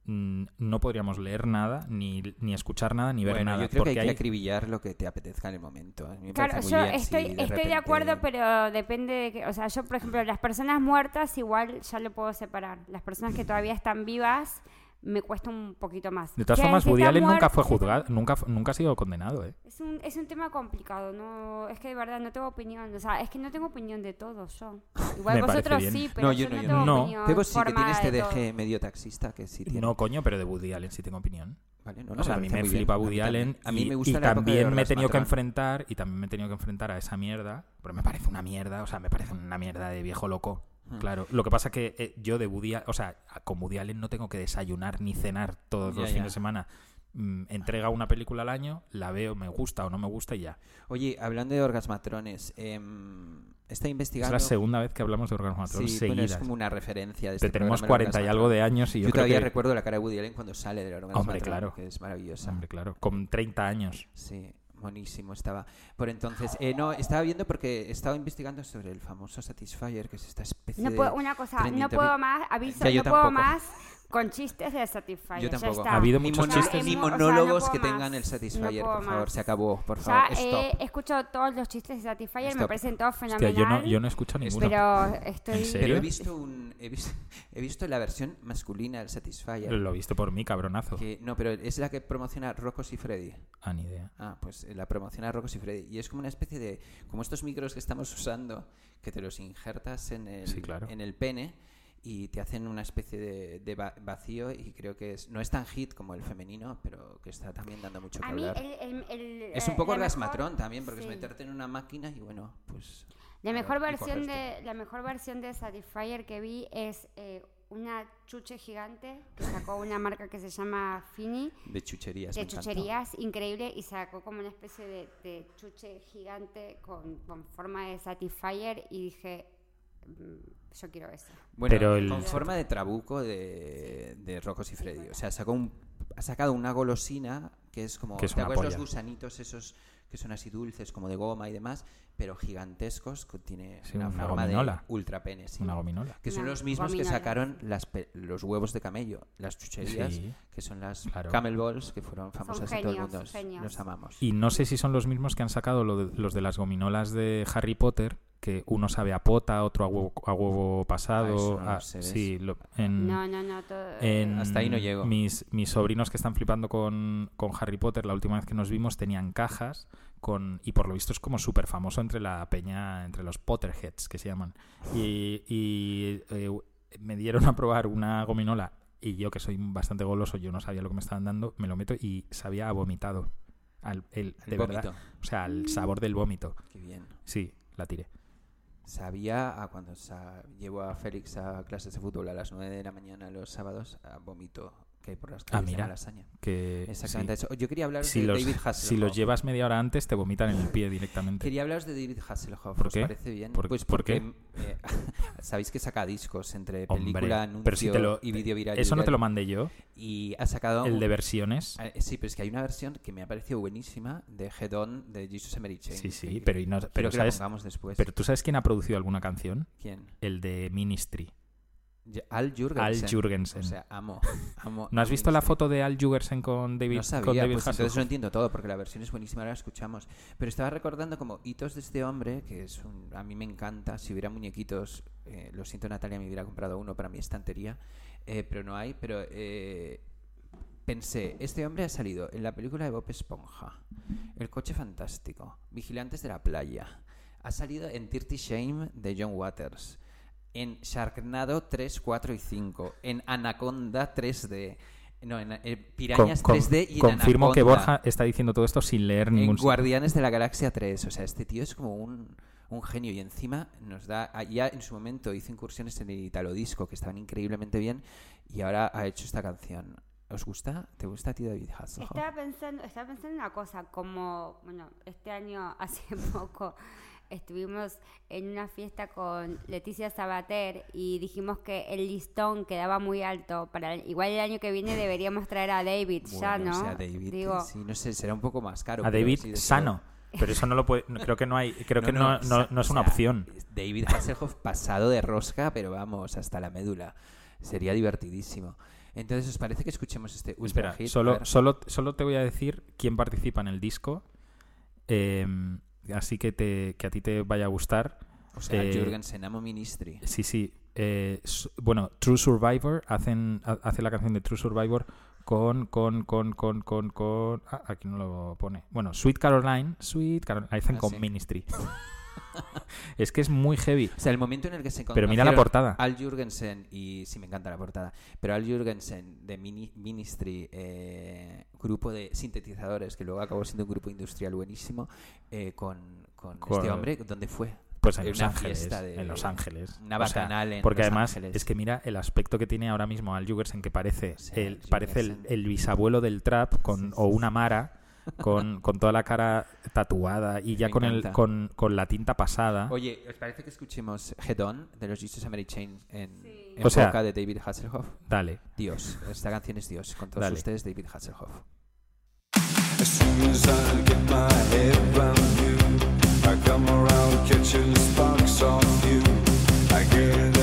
mm, no podríamos leer nada, ni, ni escuchar nada, ni ver Bueno, nada. yo creo que porque hay que acribillar lo que te apetezca en el momento. A mí me Claro, yo si estoy, de estoy de acuerdo, pero depende de que, o sea, yo por ejemplo, las personas muertas igual ya lo puedo separar. Las personas que todavía están vivas me cuesta un poquito más. De todas Que formas, Woody Allen nunca fue juzgado, nunca, nunca ha sido condenado, ¿eh? Es un, es un tema complicado, no, es que de verdad no tengo opinión, o sea, es que no tengo opinión de todo yo. Igual [laughs] vosotros sí, pero No, yo, yo no, no yo tengo no. opinión. Pepo sí que tiene formada este de todo. deje medio taxista que sí tiene. No, coño, pero de Woody Allen sí tengo opinión. Vale, no, no, o sea, a mí me bien. flipa A Woody. Allen A mí y, me gusta y también me he tenido que enfrentar y también me he tenido que enfrentar a esa mierda, pero me parece una mierda, o sea, me parece una mierda de viejo loco. Claro, lo que pasa que eh, yo de Woody, Al- o sea, con Woody Allen no tengo que desayunar ni cenar todos Ya, los ya. fines de semana. Mm, entrega una película al año, la veo, me gusta o no me gusta y ya. Oye, hablando de orgasmatrones, em, está Es investigando. la segunda vez que hablamos de Orgasmatron Sí, bueno, es como una referencia de Te este tenemos programa, el 40 y algo de años y yo, Yo, creo todavía que- recuerdo la cara de Woody Allen cuando sale del Orgasmatron, Hombre, claro. que es maravillosa. Hombre, claro, con 30 años. Sí, buenísimo estaba. Por entonces, eh, no, estaba viendo porque estaba investigando sobre el famoso Satisfyer, que es esta especie No de... puedo, una cosa, no puedo más, aviso, Ya, no puedo más con chistes de Satisfyer. Yo tampoco. está. Ha habido ni, muchos mono- chistes. ni Hemos- o sea, monólogos no que tengan más. el Satisfyer, No por favor, más. se acabó, por Ya favor, he stop. escuchado todos los chistes de Satisfyer, me parecen todos Hostia, fenomenales. yo no, yo no he escuchado ninguno. Pero estoy... ¿En serio? Pero he visto, un, he, visto, [laughs] he visto la versión masculina del Satisfyer. Lo viste por mí, cabronazo. Que, no, pero es la que promociona Rocos y Freddy. Ah, ni idea. Ah, pues eh, la promociona Rocos y Freddy. Y es como una especie de. Como estos micros que estamos usando, que te los injertas en el, Sí, claro. en el pene y te hacen una especie de, de va- vacío. Y creo que es no es tan hit como el femenino, pero que está también dando mucho que A mí hablar. el, el- el- Es eh, un poco la mejor- orgasmatrón también, porque sí. es meterte en una máquina y bueno, pues. La mejor ver, versión de la mejor versión de Satisfyer que vi es eh, una chuche gigante que sacó una marca que se llama Fini De chucherías. de me encantó. chucherías increíble y sacó como una especie de, de chuche gigante con, con forma de Satisfyer y dije mm, yo quiero eso. Bueno, Pero el- con forma de trabuco de, de Rocos y Freddy. O sea, sacó un, ha sacado una golosina que es como. Que es ¿Te una acuerdas los gusanitos esos que son así dulces, como de goma y demás, pero gigantescos, que tiene Sí, una, una forma gominola. de ultra pene. sí. Una gominola. Que son Una los mismos que sacaron las pe- los huevos de camello, las chucherías, Sí. que son las Claro. camel balls, que fueron famosas en todo el mundo. genios. Los amamos. Y no sé si son los mismos que han sacado lo de- los de las gominolas de Harry Potter, que uno sabe a pota, otro a huevo, a huevo pasado. Ah, eso no lo a- sé, sí, lo- en, No, no, no. Todo, en Hasta ahí no llego. Mis, mis sobrinos que están flipando con, con Harry Potter, la última vez que nos vimos tenían cajas con y por lo visto es como súper famoso entre la peña, entre los Potterheads que se llaman. Y, y, eh, me dieron a probar una gominola y yo que soy bastante goloso, yo no sabía lo que me estaban dando, me lo meto y sabía a vomitado. Al, el, El de vómito. verdad. O sea, el sabor del vómito. Qué bien. Sí, la tiré. Sabía a cuando sa- llevo a Félix a clases de fútbol a las 9 de la mañana los sábados, a vomito que hay por las calles Ah, mira. de Malasaña. Que, Exactamente sí. eso. Yo quería hablar Si de los, David si Hasselhoff. los llevas media hora antes, te vomitan en el pie directamente. Quería hablaros de David Hasselhoff. ¿Por ¿Os qué? parece bien? ¿Por- pues por porque qué? eh, [laughs] sabéis que saca discos entre Hombre, película, anuncio si te lo- y vídeo viral. Eso no te lo mandé yo, Y ha sacado... el un- de versiones. Ah, Sí, pero es que hay una versión que me ha parecido buenísima de Head On de Jesus Emery Chain. Sí, sí, que- pero, y no- Pero pero que la ¿sabes? pongamos después. Pero tú sabes quién ha producido alguna canción? ¿Quién? El de Ministry. Al Jurgensen. Al Jurgensen. O sea, amo, amo. [laughs] ¿No has visto la foto de Al Jurgensen con David, No sabía, con David pues entonces no entiendo todo, porque la versión es buenísima, ahora la escuchamos. Pero estaba recordando como hitos de este hombre, que es un, a mí me encanta. Si hubiera muñequitos, eh, lo siento Natalia, me hubiera comprado uno para mi estantería, eh, pero no hay. Pero eh, pensé, este hombre ha salido en la película de Bob Esponja, El coche fantástico, Vigilantes de la playa, ha salido en Dirty Shame de John Waters. En Sharknado 3, 4 y 5, en Anaconda 3D, no, en eh, Pirañas con- 3D y en confirmo que Borja está diciendo todo esto sin leer en ningún Guardianes de la Galaxia 3. O sea, este tío es como un, un genio y encima nos da. ah, Ya en su momento hizo incursiones en el Italo Disco que estaban increíblemente bien y ahora ha hecho esta canción. ¿Os gusta? ¿Te gusta a ti, David Hasselhoff? Estaba pensando, estaba pensando en una cosa, como, bueno, este año, [laughs] hace poco, estuvimos en una fiesta con Leticia Sabater y dijimos que el listón quedaba muy alto. Para igual el año que viene deberíamos traer a David, ya, Bueno, ¿no? o sea, David, Digo, sí, no sé, será un poco más caro. A David sí, sano. Pero eso no lo puede. no- Creo que no hay. Creo que no, no- no es o una sea, opción. David Hasselhoff pasado de rosca, pero vamos, hasta la médula. Sería divertidísimo. Entonces, ¿os parece que escuchemos este ultra Espera, hit? Solo, solo, solo te voy a decir quién participa en el disco. eh, así que, te, que a ti te vaya a gustar. O sea, eh, Jürgensen, Amo Ministry. Sí, sí. eh, bueno, True Survivor hacen, ha- hace la canción de True Survivor con, con, con, con, con, con. Ah, aquí no lo pone. Bueno, Sweet Caroline. Sweet Caroline. Hacen Ah, con sí. Ministry. [laughs] [laughs] es que es muy heavy. O sea, el momento en el que se Pero mira la portada. Al Jürgensen, y sí me encanta la portada, pero Al Jürgensen de Mini- Ministry, eh, grupo de sintetizadores que luego acabó siendo un grupo industrial buenísimo, eh, con, con Con- este hombre, ¿dónde fue? Pues en Los una Ángeles. de- en Los Ángeles. una O sea, en porque Los además Ángeles. es que mira el aspecto que tiene ahora mismo Al Jurgensen, que parece, O sea, el, parece el, el bisabuelo del trap con, Sí, o sí, una sí. Mara con, con toda la cara tatuada y ya con, el, con, con la tinta pasada. Oye, ¿os parece que escuchemos Head On de los Jesus and Mary Chain en, Sí. en O sea- boca de David Hasselhoff? Dale. Dios, esta canción es Dios. Con todos Dale. ustedes, David Hasselhoff. As soon as I get my head round you, I come around catching sparks off you. I get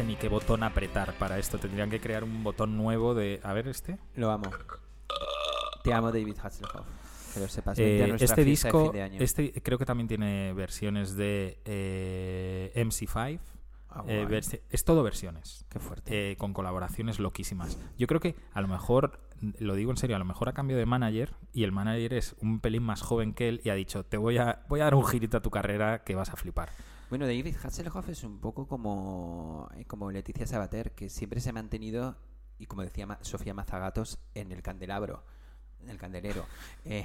sé ni qué botón apretar para esto. Tendrían que crear un botón nuevo de. A ver, este. Lo amo. Te amo, David Hasselhoff. Que lo sepas. Eh, este de disco, fin de año. este creo que también tiene versiones de eh, MC5. Ah, eh, es todo versiones. Qué fuerte. con colaboraciones loquísimas. Yo creo que a lo mejor, lo digo en serio, a lo mejor ha cambiado de manager y el manager es un pelín más joven que él y ha dicho, te voy a, voy a dar un girito a tu carrera que vas a flipar. Bueno, David Hasselhoff es un poco como, eh, como Leticia Sabater, que siempre se ha mantenido, y como decía Ma- Sofía Mazagatos, en el candelabro, en el candelero. Eh,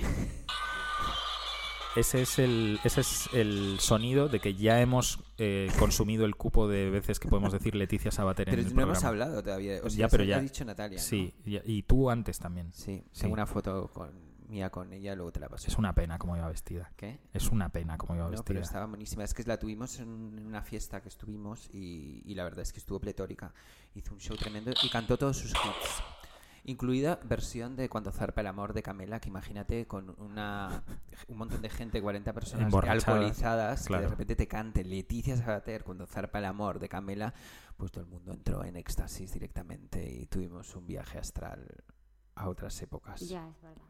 Ese es el, ese es el sonido de que ya hemos eh, consumido el cupo de veces que podemos decir Leticia Sabater en el no hemos hablado todavía. O sea, Ya, pero lo ya. ha dicho Natalia. ¿no? Sí, y, y tú antes también. Sí, Sí. tengo una foto con, mía con ella, luego te la paso. Es una pena cómo iba vestida. ¿Qué? Es una pena cómo iba No, vestida. pero estaba buenísima. Es que la tuvimos en una fiesta que estuvimos y, y la verdad es que estuvo pletórica. Hizo un show tremendo y cantó todos sus hits. Incluida versión de Cuando zarpa el amor de Camela, que imagínate con una, un montón de gente, 40 personas alcoholizadas, que claro. de repente te cante Leticia Sabater Cuando zarpa el amor de Camela, pues todo el mundo entró en éxtasis directamente y tuvimos un viaje astral a otras épocas. Ya, es verdad.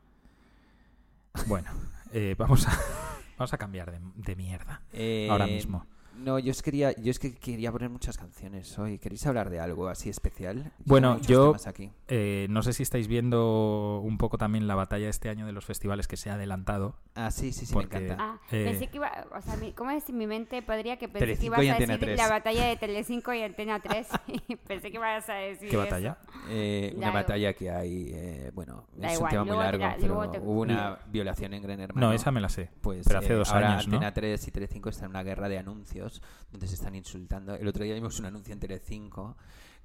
Bueno, eh, vamos, a, [laughs] vamos a cambiar de, de mierda. Eh, Ahora mismo. No, yo es, quería, yo es que quería poner muchas canciones hoy. ¿Queréis hablar de algo así especial? Bueno, yo- aquí. Eh, no sé si estáis viendo un poco también la batalla este año de los festivales que se ha adelantado. Ah, sí, sí, sí, porque- me encanta. Ah, Eh, pensé que iba, o sea, mi- ¿cómo es en mi mente? Podría que pensé que Telecinco ibas a decir 3. la batalla de Telecinco y Antena 3 [laughs] y pensé que ibas a decir ¿Qué batalla? Eh, una Da batalla que hay, eh, bueno, Da es igual, un tema muy largo, la- pero te- hubo una violación en Gran Hermano. No, esa me la sé. Pues pero hace eh, dos ahora años, ¿no? Antena 3 y Telecinco están en una guerra de anuncios donde se están insultando. El otro día vimos un anuncio en Telecinco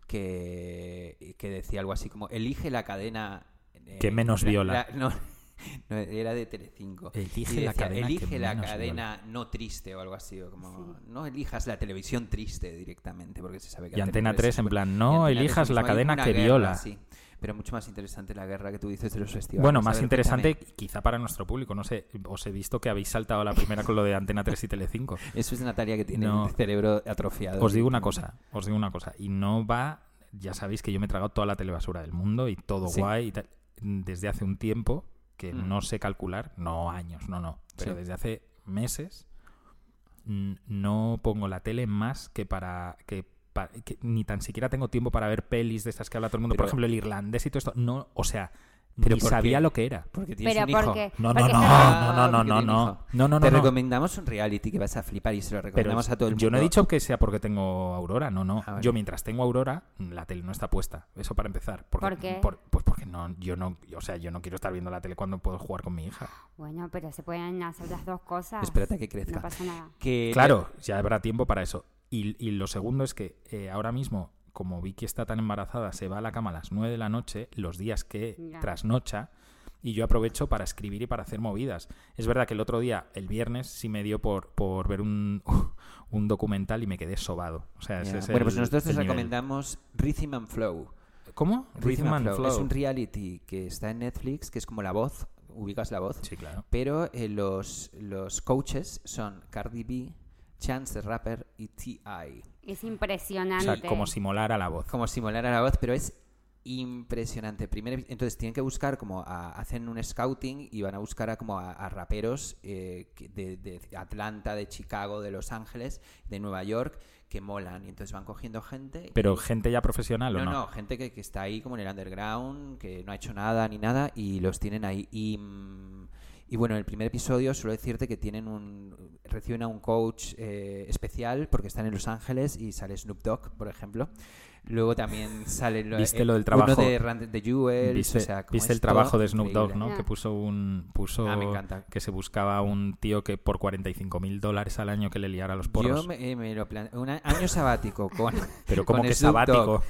que, que decía algo así como elige la cadena eh, Que menos la- viola. la- [laughs] no, no, era de Telecinco. Elige la cadena elige la cadena no triste o algo así. O como, No elijas la televisión triste directamente porque se sabe que Y Antena 3 en plan, no Antena 3 elijas la cadena que guerra, viola. sí. Pero mucho más interesante la guerra que tú dices de los festivales. Bueno, más ver, interesante cuéntame. quizá para nuestro público. No sé, os he visto que habéis saltado a la primera con lo de Antena 3 y Telecinco. [laughs] Eso es Natalia que tiene No. el cerebro atrofiado. Os digo una cosa, os digo una cosa. Y no va, ya sabéis que yo me he tragado toda la telebasura del mundo y todo Sí. guay y tal. Desde hace un tiempo, que Mm. no sé calcular, no años, no, no. Pero Sí. desde hace meses no pongo la tele más que para que, que ni tan siquiera tengo tiempo para ver pelis de estas que habla todo el mundo. Por Pero- ejemplo, el irlandés y todo esto. No, o sea, Pero ni ¿por sabía qué? lo que era. Porque tienes Pero un hijo. porque... No, no, porque no, no, no, no, no, no, no, no, Te no. recomendamos un reality que vas a flipar y se lo Pero recomendamos a todo el mundo. yo no he dicho que sea porque tengo Aurora, no, no. Ah, vale. Yo mientras tengo Aurora, la tele no está puesta. Eso para empezar. Porque, ¿Por qué? por- pues porque no, yo no, o sea, yo no quiero estar viendo la tele cuando puedo jugar con mi hija. Bueno, pero se pueden hacer las dos cosas. Espérate que crezca. No pasa nada. Que- Claro, ya habrá tiempo para eso. Y, y lo segundo es que eh, ahora mismo, como Vicky está tan embarazada, se va a la cama a las 9 de la noche, los días que Ya. trasnocha, y yo aprovecho para escribir y para hacer movidas. Es verdad que el otro día, el viernes, sí me dio por, por ver un, [laughs] un documental y me quedé sobado. O sea, ese es Bueno, el- pues nosotros te recomendamos Rhythm and Flow. ¿Cómo? Rhythm and Flow. Es un reality que está en Netflix, que es como La Voz. Ubicas La Voz. Sí, claro. Pero eh, los, los coaches son Cardi B, Chance the Rapper y T.I. Es O impresionante. sea, como si molara la voz. Como simular a la voz, pero es impresionante. Primero, entonces tienen que buscar como a- hacen un scouting y van a buscar a como a, a raperos eh, de, de Atlanta, de Chicago, de Los Ángeles, de Nueva York que molan y entonces van cogiendo gente. Pero y- gente ya profesional o no, no? no, gente que, que está ahí como en el underground, que no ha hecho nada ni nada y los tienen ahí. Y, y bueno, en el primer episodio suelo decirte que tienen un reciben a un coach eh, especial porque están en Los Ángeles y sale Snoop Dogg, por ejemplo. Luego también sale lo, ¿Viste lo del trabajo? uno de, Rand- de Jewels, ¿Viste, o sea, como viste el trabajo de Snoop Dogg. ¿no? Que puso un puso Ah, me encanta. que se buscaba un tío que por 45 mil dólares al año que le liara los porros. Yo me, eh, me lo un año sabático con [laughs] Pero como que Snoop sabático.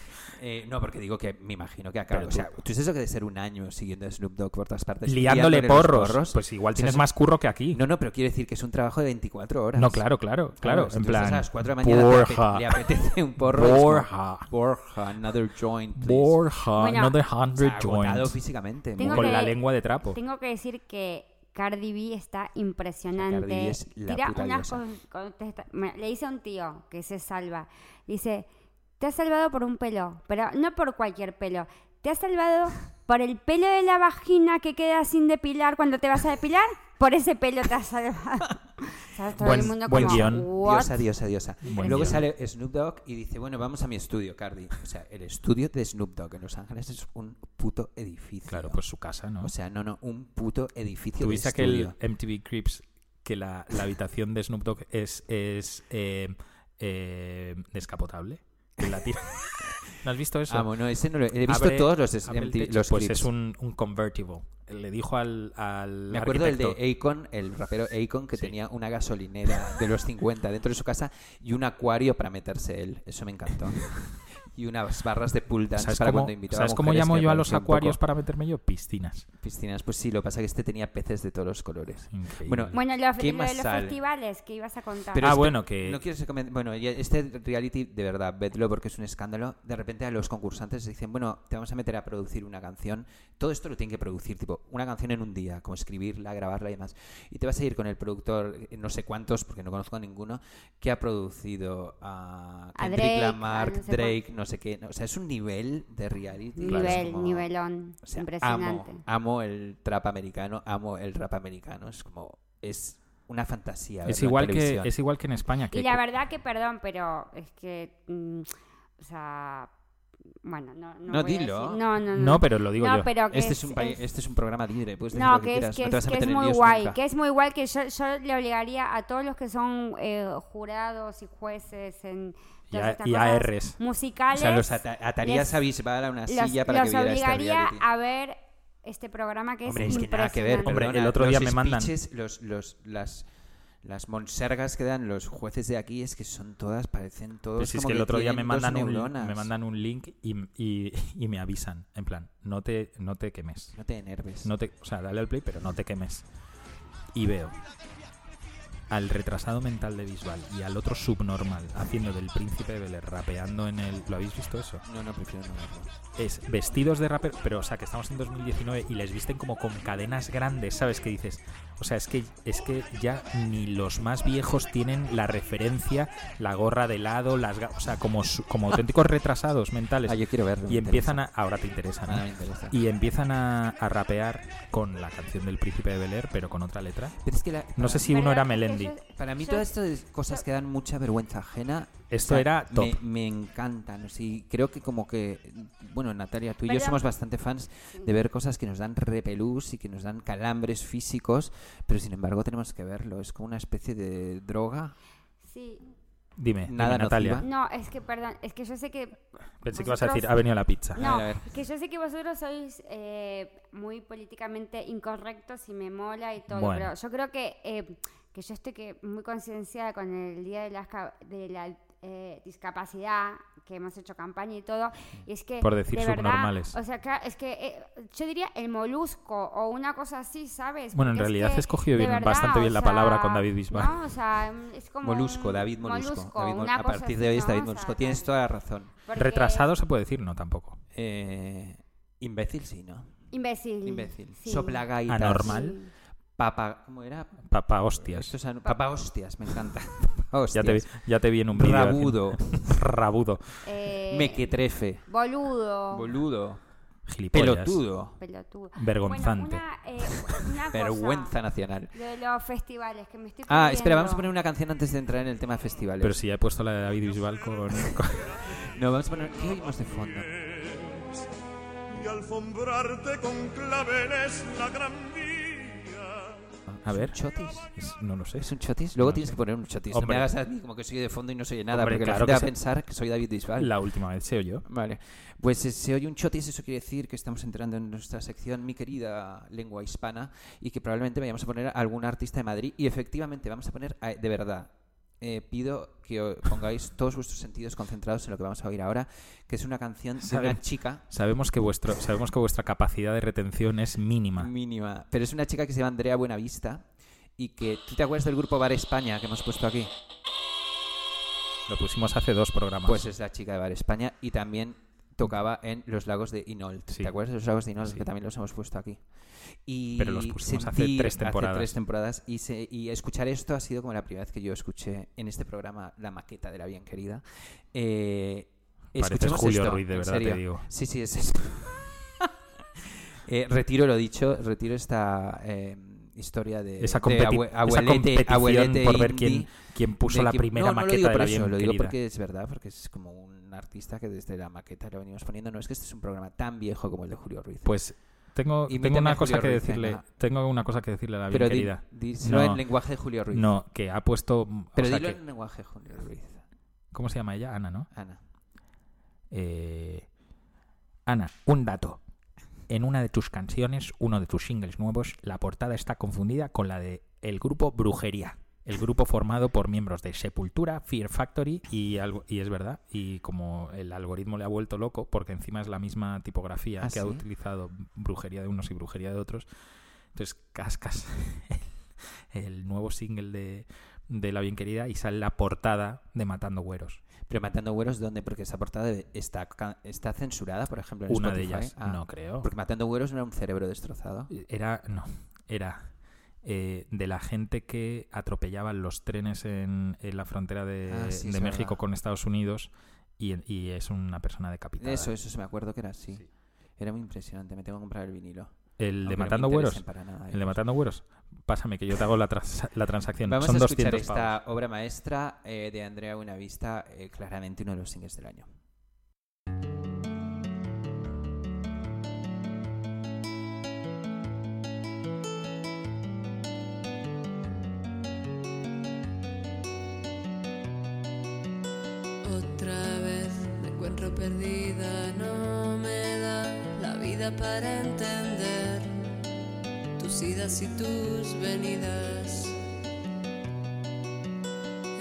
Eh, no, porque digo que me imagino que acaba. O sea, tú sabes eso que de ser un año siguiendo a Snoop Dogg por todas partes. Liándole porros. Pues igual O sea, tienes es- más curro que aquí. No, no, pero quiero decir que es un trabajo de 24 horas. No, claro, claro, claro. en plan. a las 4 de la mañana le apetece un porro. es como, Borja. Another joint, please. Borja, Bueno, another O sea, hundred agotado joints. físicamente. Tengo Con que- la lengua de trapo. Tengo que decir que Cardi B está impresionante. Cardi B es la Tira puta unas diosa. con- contesta- me- Le dice a un tío que se salva. Dice, te has salvado por un pelo, pero no por cualquier pelo. Te has salvado por el pelo de la vagina que queda sin depilar cuando te vas a depilar. Por ese pelo te has salvado. [laughs] O sea, todo Buen- el mundo buen como, guion. "What?". Diosa, diosa, diosa. Buen Luego guion. sale Snoop Dogg y dice, bueno, vamos a mi estudio, Cardi. O sea, el estudio de Snoop Dogg en Los Ángeles es un puto edificio. Claro, pues su casa, ¿no? O sea, no, no, un puto edificio ¿Tuviste de aquel estudio. MTV Crips que la, la habitación de Snoop Dogg es, es eh, eh, descapotable? Que la tira- [laughs] ¿No has visto eso? Ah, bueno, ese no lo he he visto Abre- todos los, el MTV techo, los pues clips. es un, un convertible. Le dijo al, al Me acuerdo del arquitecto, de Akon, el rapero Akon, que Sí. tenía una gasolinera de los 50 dentro de su casa y un acuario para meterse él. Eso me encantó. [laughs] y unas barras de pool dance ¿Sabes para cómo, cuando invitaba ¿sabes a cómo llamo yo a los acuarios poco- para meterme yo? Piscinas. Piscinas, pues sí, lo que pasa es que este tenía peces de todos los colores. Increíble. Bueno, Bueno, lo, ¿Qué lo más de los sale? festivales que ibas a contar. Pero Ah, es que bueno, que- No comen- Bueno, este reality, de verdad, vedlo porque es un escándalo. De repente a los concursantes les dicen, bueno, te vamos a meter a producir una canción. Todo esto lo tienen que producir, tipo, una canción en un día, como escribirla, grabarla y demás. Y te vas a ir con el productor, eh, no sé cuántos, porque no conozco a ninguno, que ha producido a A Kendrick Drake, Lamar, a no sé Drake, no sé qué. no, o sea, es un nivel de reality. Nivel, como- nivelón. o sea, impresionante. Amo, amo el trap americano, amo el rap americano. Es como, es una fantasía. es, igual que, es igual que en España. Que Y la verdad que, perdón, pero es que, mm, o sea, bueno, no, no, No, voy a dilo. decir- No, no, no. No, pero lo digo No, yo. pero que Este es, un país- es- este es un programa libre, puedes decir No, lo que, que es, que no te es, vas a que es meter en muy guay, nunca. que es muy guay que yo, yo le obligaría a todos los que son eh, jurados y jueces en Y, todas a- estas y cosas ARs. O musicales, sea, los ata- atarías les- a Bisbal a una los, silla para los que viera este obligaría a ver este programa que Hombre, es es que nada que ver. Hombre, perdona, el otro los día me mandan- Los, los, las, las monsergas que dan los jueces de aquí es que son todas, parecen todos Pues es como que el otro día me mandan, un, me mandan un link y, y- y me avisan. En plan, no te, no te quemes. No te enerves. No te, o sea, dale al play, pero no te quemes. Y veo al retrasado mental de Bisbal y al otro subnormal haciendo del príncipe de Bel rapeando en el... ¿Lo habéis visto eso? No, no, prefiero no verlo. Es vestidos de rapper, pero o sea, que estamos en 2019 y les visten como con cadenas grandes, ¿sabes qué dices? O sea, es que es que ya ni los más viejos tienen la referencia, la gorra de lado, las ga- o sea, como como auténticos [laughs] retrasados mentales Ah, yo quiero verlo. y empiezan a ahora te interesa, ¿no? Ah, me interesa. Y empiezan a, a rapear con la canción del príncipe de Bel Air, pero con otra letra. Pero es que la- No sé para- si uno era Melendi. Para mí todas estas cosas que dan mucha vergüenza ajena. Esto era top. Me, me encantan. Sí, creo que como que, bueno, Natalia, tú y yo somos bastante fans de ver cosas que nos dan repelús y que nos dan calambres físicos, pero sin embargo tenemos que verlo. Es como una especie de droga. Sí, Dime, dime, Nada Natalia. no, es que, perdón, es que yo sé que... Pensé que ibas a decir, vosotros- ha venido la pizza. No, A ver, a ver. es que yo sé que vosotros sois eh, muy políticamente incorrectos y me mola y todo, Bueno. pero yo creo que, eh, que yo estoy que muy concienciada con el Día de la, de la eh, Discapacidad, que hemos hecho campaña y todo, y es que... Por decir de verdad, subnormales. o sea, es que eh, yo diría el molusco o una cosa así, ¿sabes? Bueno, en Porque es realidad que, has escogido bien- verdad, bastante bien la sea, palabra con David Bisbal. ¿no? O sea, es como Molusco, un David Molusco. David Mol- una a partir así, de hoy es ¿no? David O sea, Molusco. Tienes toda la razón. porque- Retrasado se puede decir, no tampoco. Eh, imbécil, sí, ¿no? Imbécil. Imbécil. sí. Soplagaitas. Anormal. Sí. Papa, ¿cómo era? Papá hostias. Esto es an- Papa hostias, me encanta. Papa [laughs] Ya te, vi, hostias. ya te vi en un vídeo. Rabudo. [laughs] Rabudo. Eh, Mequetrefe. Boludo. Boludo. Gilipollas. Pelotudo. Pelotudo. Vergonzante. Bueno, una, eh, una cosa, Vergüenza nacional. De los festivales que me estoy Ah, espera, vamos a poner una canción antes de entrar en el tema festivales. Pero si ya he puesto la de David Bisbal con... con- No, vamos a poner. ¿Qué oímos de fondo? y alfombrarte con claveles la gran vía. A ver. ¿Es un chotis? Es- no lo sé. ¿Es un chotis? Luego No tienes sé. que poner un chotis. No Hombre. me hagas a mí como que soy de fondo y no soy nada, Hombre, porque claro la gente va a pensar que soy David Bisbal. La última vez se oyó. Vale. Pues eh, se oye un chotis, eso quiere decir que estamos entrando en nuestra sección, mi querida lengua hispana, y que probablemente vayamos a poner a algún artista de Madrid. Y efectivamente, vamos a poner, a- de verdad, eh, pido que pongáis todos vuestros sentidos concentrados en lo que vamos a oír ahora, que es una canción de Sabe- una chica Sabemos que, vuestro, sabemos que vuestra capacidad de retención es mínima. mínima, pero es una chica que se llama Andrea Buenavista y que, ¿tú te acuerdas del grupo Bar España que hemos puesto aquí? Lo pusimos hace dos programas. Pues es la chica de Bar España y también tocaba en los lagos de Inolt. Sí. ¿Te acuerdas de los lagos de Inolt? Sí. Que también los hemos puesto aquí. Y Pero los pusimos hace sentir- tres temporadas. tres temporadas. Y, se- y escuchar esto ha sido como la primera vez que yo escuché en este programa la maqueta de la bien querida. Eh, Pareces Julio esto, Ruiz, de verdad te serio. digo. Sí, sí, es eso. [laughs] Eh, retiro lo dicho, retiro esta eh, historia de, Esa, de abue- esa abuelete- competición abuelete por ver quién, quién puso de la primera no, no lo maqueta digo de la eso, bien lo digo porque es verdad, porque es como un artista que desde la maqueta lo venimos poniendo. No es que este es un programa tan viejo como el de Julio Ruiz. Pues tengo, tengo una cosa que decirle. Tengo una cosa que decirle a la bien pero di- querida. díselo No. en lenguaje de Julio Ruiz. No, que ha puesto. pero dilo que- en lenguaje de Julio Ruiz. ¿Cómo se llama ella? Ana, ¿no? Ana. Eh, Ana, un dato. En una de tus canciones, uno de tus singles nuevos, la portada está confundida con la de el grupo Brujería. El grupo formado por miembros de Sepultura, Fear Factory y algo y es verdad. Y como el algoritmo le ha vuelto loco, porque encima es la misma tipografía ¿Ah, que ha utilizado brujería de unos y brujería de otros. Entonces cascas el, [laughs] el nuevo single de, de La Bien Querida y sale la portada de Matando Güeros. Pero Matando Güeros, ¿dónde? Porque esa portada está, está censurada, por ejemplo, en Una de ellas, Ah, no creo. Porque Matando Güeros no era un cerebro destrozado. Era, no, era eh, de la gente que atropellaba los trenes en, en la frontera de, Ah, sí, de México verdad. con Estados Unidos y, y es una persona decapitada. Eso, eso se me acuerdo que era así. Era muy impresionante. Me tengo que comprar el vinilo. El de Aunque Matando Güeros. El de ellos. Matando Güeros. Pásame que yo te hago la, trans- la transacción. Vamos Son a escuchar 200 esta pavos. obra maestra eh, de Andrea Buenavista, eh, claramente uno de los singles del año. Para entender tus idas y tus venidas.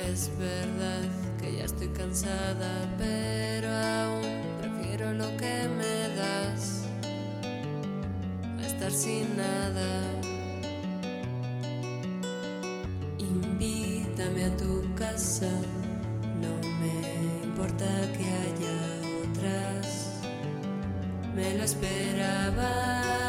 Es verdad que ya estoy cansada, pero aún prefiero lo que me das a estar sin nada. Invítame a tu casa, no me importa que haya esperaba.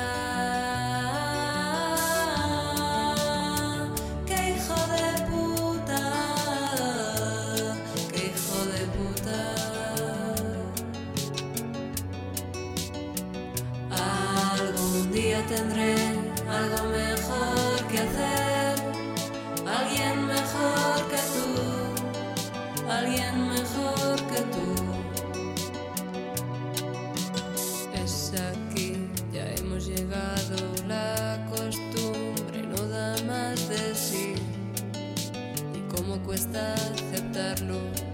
Cómo cuesta aceptarlo.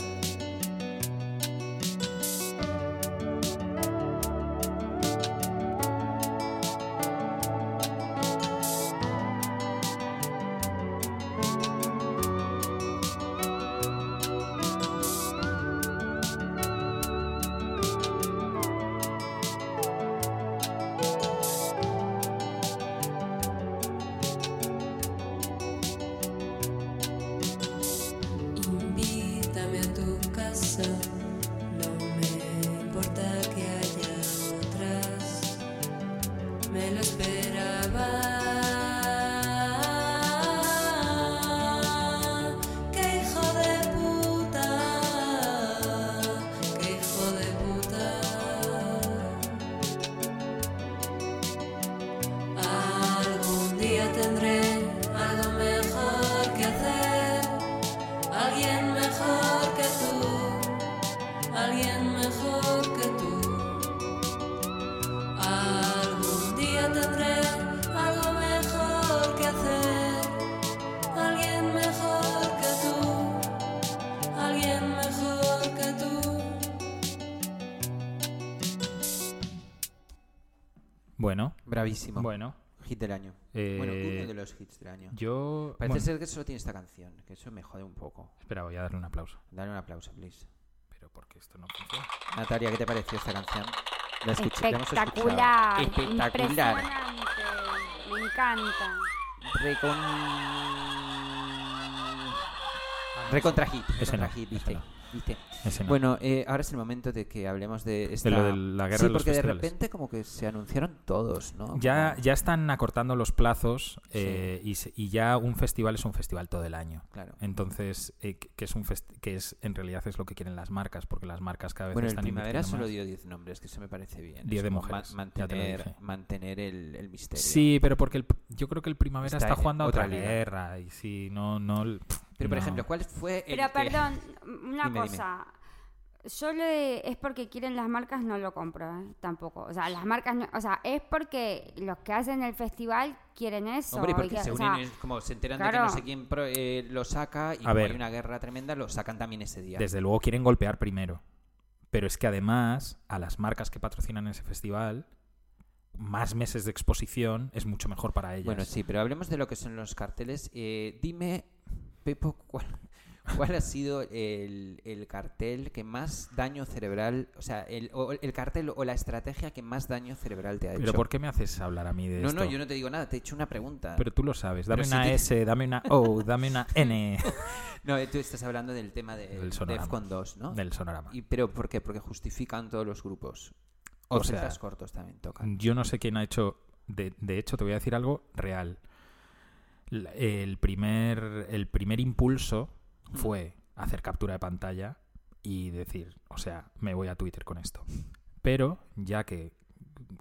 Bravísimo. bueno. Hit del año. eh, bueno, uno de los hits del año. yo... Parece bueno, ser que solo tiene esta canción, que eso me jode un poco. Espera, voy a darle un aplauso. Dale un aplauso, please. Pero porque esto no funciona. Natalia, ¿qué te pareció esta canción? La escuché- la hemos escuchado. Espectacular, Espectacular. me encanta. Recon... Recontra hit. Recontra hit, no. ¿Viste? Ese no. Bueno, eh, ahora es el momento de que hablemos de esta... lo de la guerra sí, de los porque de repente como que se anunciaron todos, ¿no? Ya, Como- ya están acortando los plazos Sí. eh, y, ya un festival es un festival todo el año. Claro. Entonces, eh, que- es un que es en realidad es lo que quieren las marcas, porque las marcas cada vez Bueno, el están primavera invirtiendo solo más. dio 10 nombres, que eso me parece bien. 10 Es de mujeres, ma- mantener, mantener el, el misterio. Sí, pero porque el- yo creo que el primavera Está jugando a otra guerra y sí, no, no. Pero, por no. ejemplo, ¿cuál fue el Pero que- perdón, [laughs] una Dime, dime. cosa. Yo le, es porque quieren las marcas, no lo compro, ¿eh? tampoco. O sea, las marcas, no- o sea, es porque los que hacen el festival quieren eso. Hombre, y porque que- se o unen, sea, es como se enteran de que claro. no sé quién pro- eh, lo saca y A como ver. hay una guerra tremenda, lo sacan también ese día. Desde luego quieren golpear primero. Pero es que además, a las marcas que patrocinan ese festival, más meses de exposición es mucho mejor para ellas. Bueno, sí, pero hablemos de lo que son los carteles. Eh, dime, Pepo, ¿cuál, [laughs] cuál ha sido el, el cartel que más daño cerebral, o sea, el, o el cartel o la estrategia que más daño cerebral te ha hecho? Pero ¿por qué me haces hablar a mí de No, esto? no, yo no te digo nada, te he hecho una pregunta. Pero tú lo sabes. Dame Pero si una te- S, dame una O, dame una N [laughs] No, eh, tú estás hablando del tema de Del. Defcon 2, ¿no? del sonorama. Y, ¿Pero por qué? Porque justifican todos los grupos. O, O sea, cortos también tocan. Yo no sé quién ha hecho. De, de hecho, te voy a decir algo real. El primer, el primer impulso fue hacer captura de pantalla y decir, o sea, me voy a Twitter con esto. Pero ya que,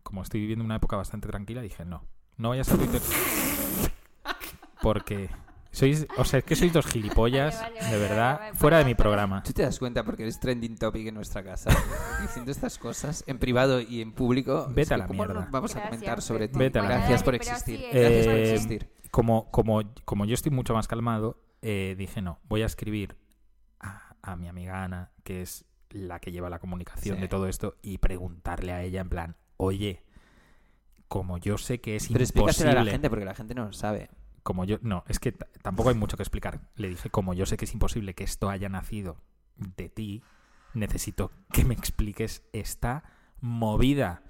como estoy viviendo una época bastante tranquila, dije, no, no vayas a Twitter. [laughs] Porque sois, o sea, es que sois dos gilipollas, Vale, vale, de verdad, vale, vale, fuera de mi programa. ¿Tú te das cuenta porque eres trending topic en nuestra casa? [laughs] Diciendo estas cosas en privado y en público. Vete a la ¿cómo mierda. no vamos a Gracias, comentar sobre ti. Vete a la Gracias mierda. por existir. sí, Gracias por eh, existir. Como, como, como yo estoy mucho más calmado, eh, dije, no, voy a escribir a, a mi amiga Ana, que es la que lleva la comunicación Sí. de todo esto, y preguntarle a ella en plan, oye, como yo sé que es Pero imposible... a la gente porque la gente no lo sabe. Como yo... No, es que tampoco hay mucho que explicar. Le dije, como yo sé que es imposible que esto haya nacido de ti, necesito que me expliques esta movida.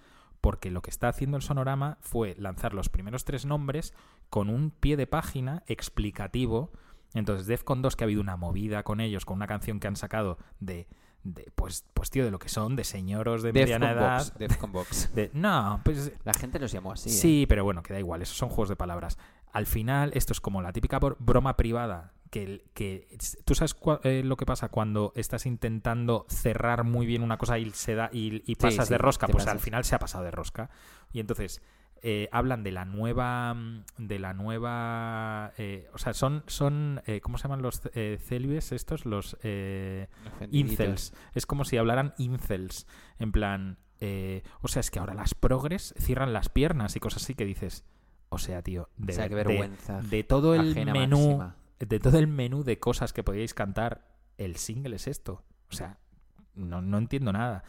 Porque lo que está haciendo el sonorama fue lanzar los primeros tres nombres con un pie de página explicativo. Entonces, Defcon 2, que ha habido una movida con ellos, con una canción que han sacado de, de pues, pues tío, de lo que son, de señoros de mediana Defcon edad. Box. Defcon Box. [laughs] De, no, pues La gente los llamó así. ¿eh? Sí, pero bueno, que da igual, esos son juegos de palabras. Al final, esto es como la típica bro- broma privada. Que, tú sabes cua- eh, lo que pasa cuando estás intentando cerrar muy bien una cosa y se da y, y pasas sí, de rosca, pues al final se ha pasado de rosca. Y entonces eh, hablan de la nueva, mm, de la nueva, eh, o sea, son, son, eh, ¿cómo se llaman los célibes estos? Los eh, Ofendiditos. incels. Es como si hablaran incels. En plan, o sea, es que ahora las progres cierran las piernas y cosas así que dices, o sea, tío, de, O sea, qué vergüenza de todo el menú, máxima. De todo el menú de cosas que podíais cantar, el single es esto. O sea, no, no entiendo nada.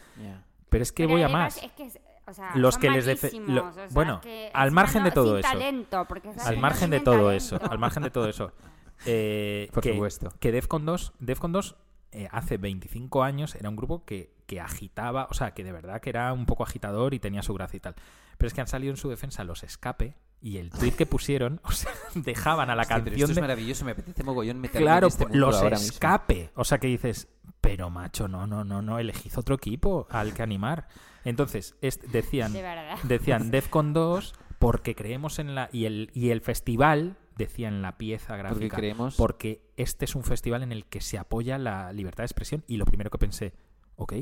Pero es que Pero voy a más. es que, o sea, Los son que les lo- o sea, bueno, que al margen de todo eso. talento, porque saben Al margen de todo talento. eso, al margen de todo eso. [laughs] eh, Por que, supuesto. que Defcon 2, Defcon 2 eh, hace 25 años era un grupo que, que agitaba, o sea, que de verdad que era un poco agitador y tenía su gracia y tal. Pero es que han salido en su defensa los escape y el tweet que pusieron, [laughs] o sea, dejaban a la Hostia, pero canción es de... maravilloso, me apetece mogollón meterme Claro, en este mundo los ahora mismo. escape. O sea, que dices, pero macho, no, no, no, no, elegid otro equipo al que animar. Entonces, est- decían, De decían Defcon 2 porque creemos en la... Y el, y el festival decía en la pieza Porque gráfica creemos... porque este es un festival en el que se apoya la libertad de expresión y lo primero que pensé, ok,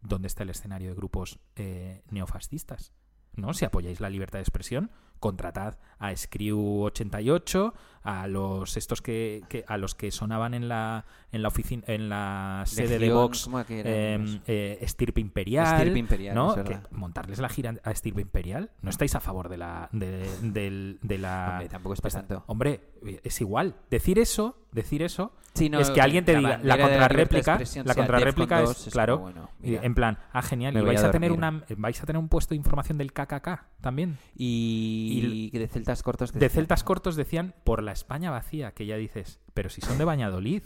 ¿dónde está el escenario de grupos eh, neofascistas? ¿No? Si apoyáis la libertad de expresión, contratad a Screw 88, a los estos que, que- a los que sonaban en la en la oficina en la sede de Legión, Vox ¿cómo que eran eh, eh, Estirpe Imperial, Estirpe Imperial, ¿no? es Que montarles la gira a Estirpe Imperial, ¿no estáis a favor de la de, del- de la Hombre, tampoco es para tanto. Hombre, es igual. Decir eso, decir eso, Sí, no, es que alguien te diga la de de contrarréplica, la contrarréplica es, 2, claro, bueno, y mira, en plan, ah genial, y vais a a, tener una vais a tener un puesto de información del KKK también. y, que de celtas cortos... que De decían- celtas cortos decían por la España vacía, que ya dices, pero si son de Valladolid,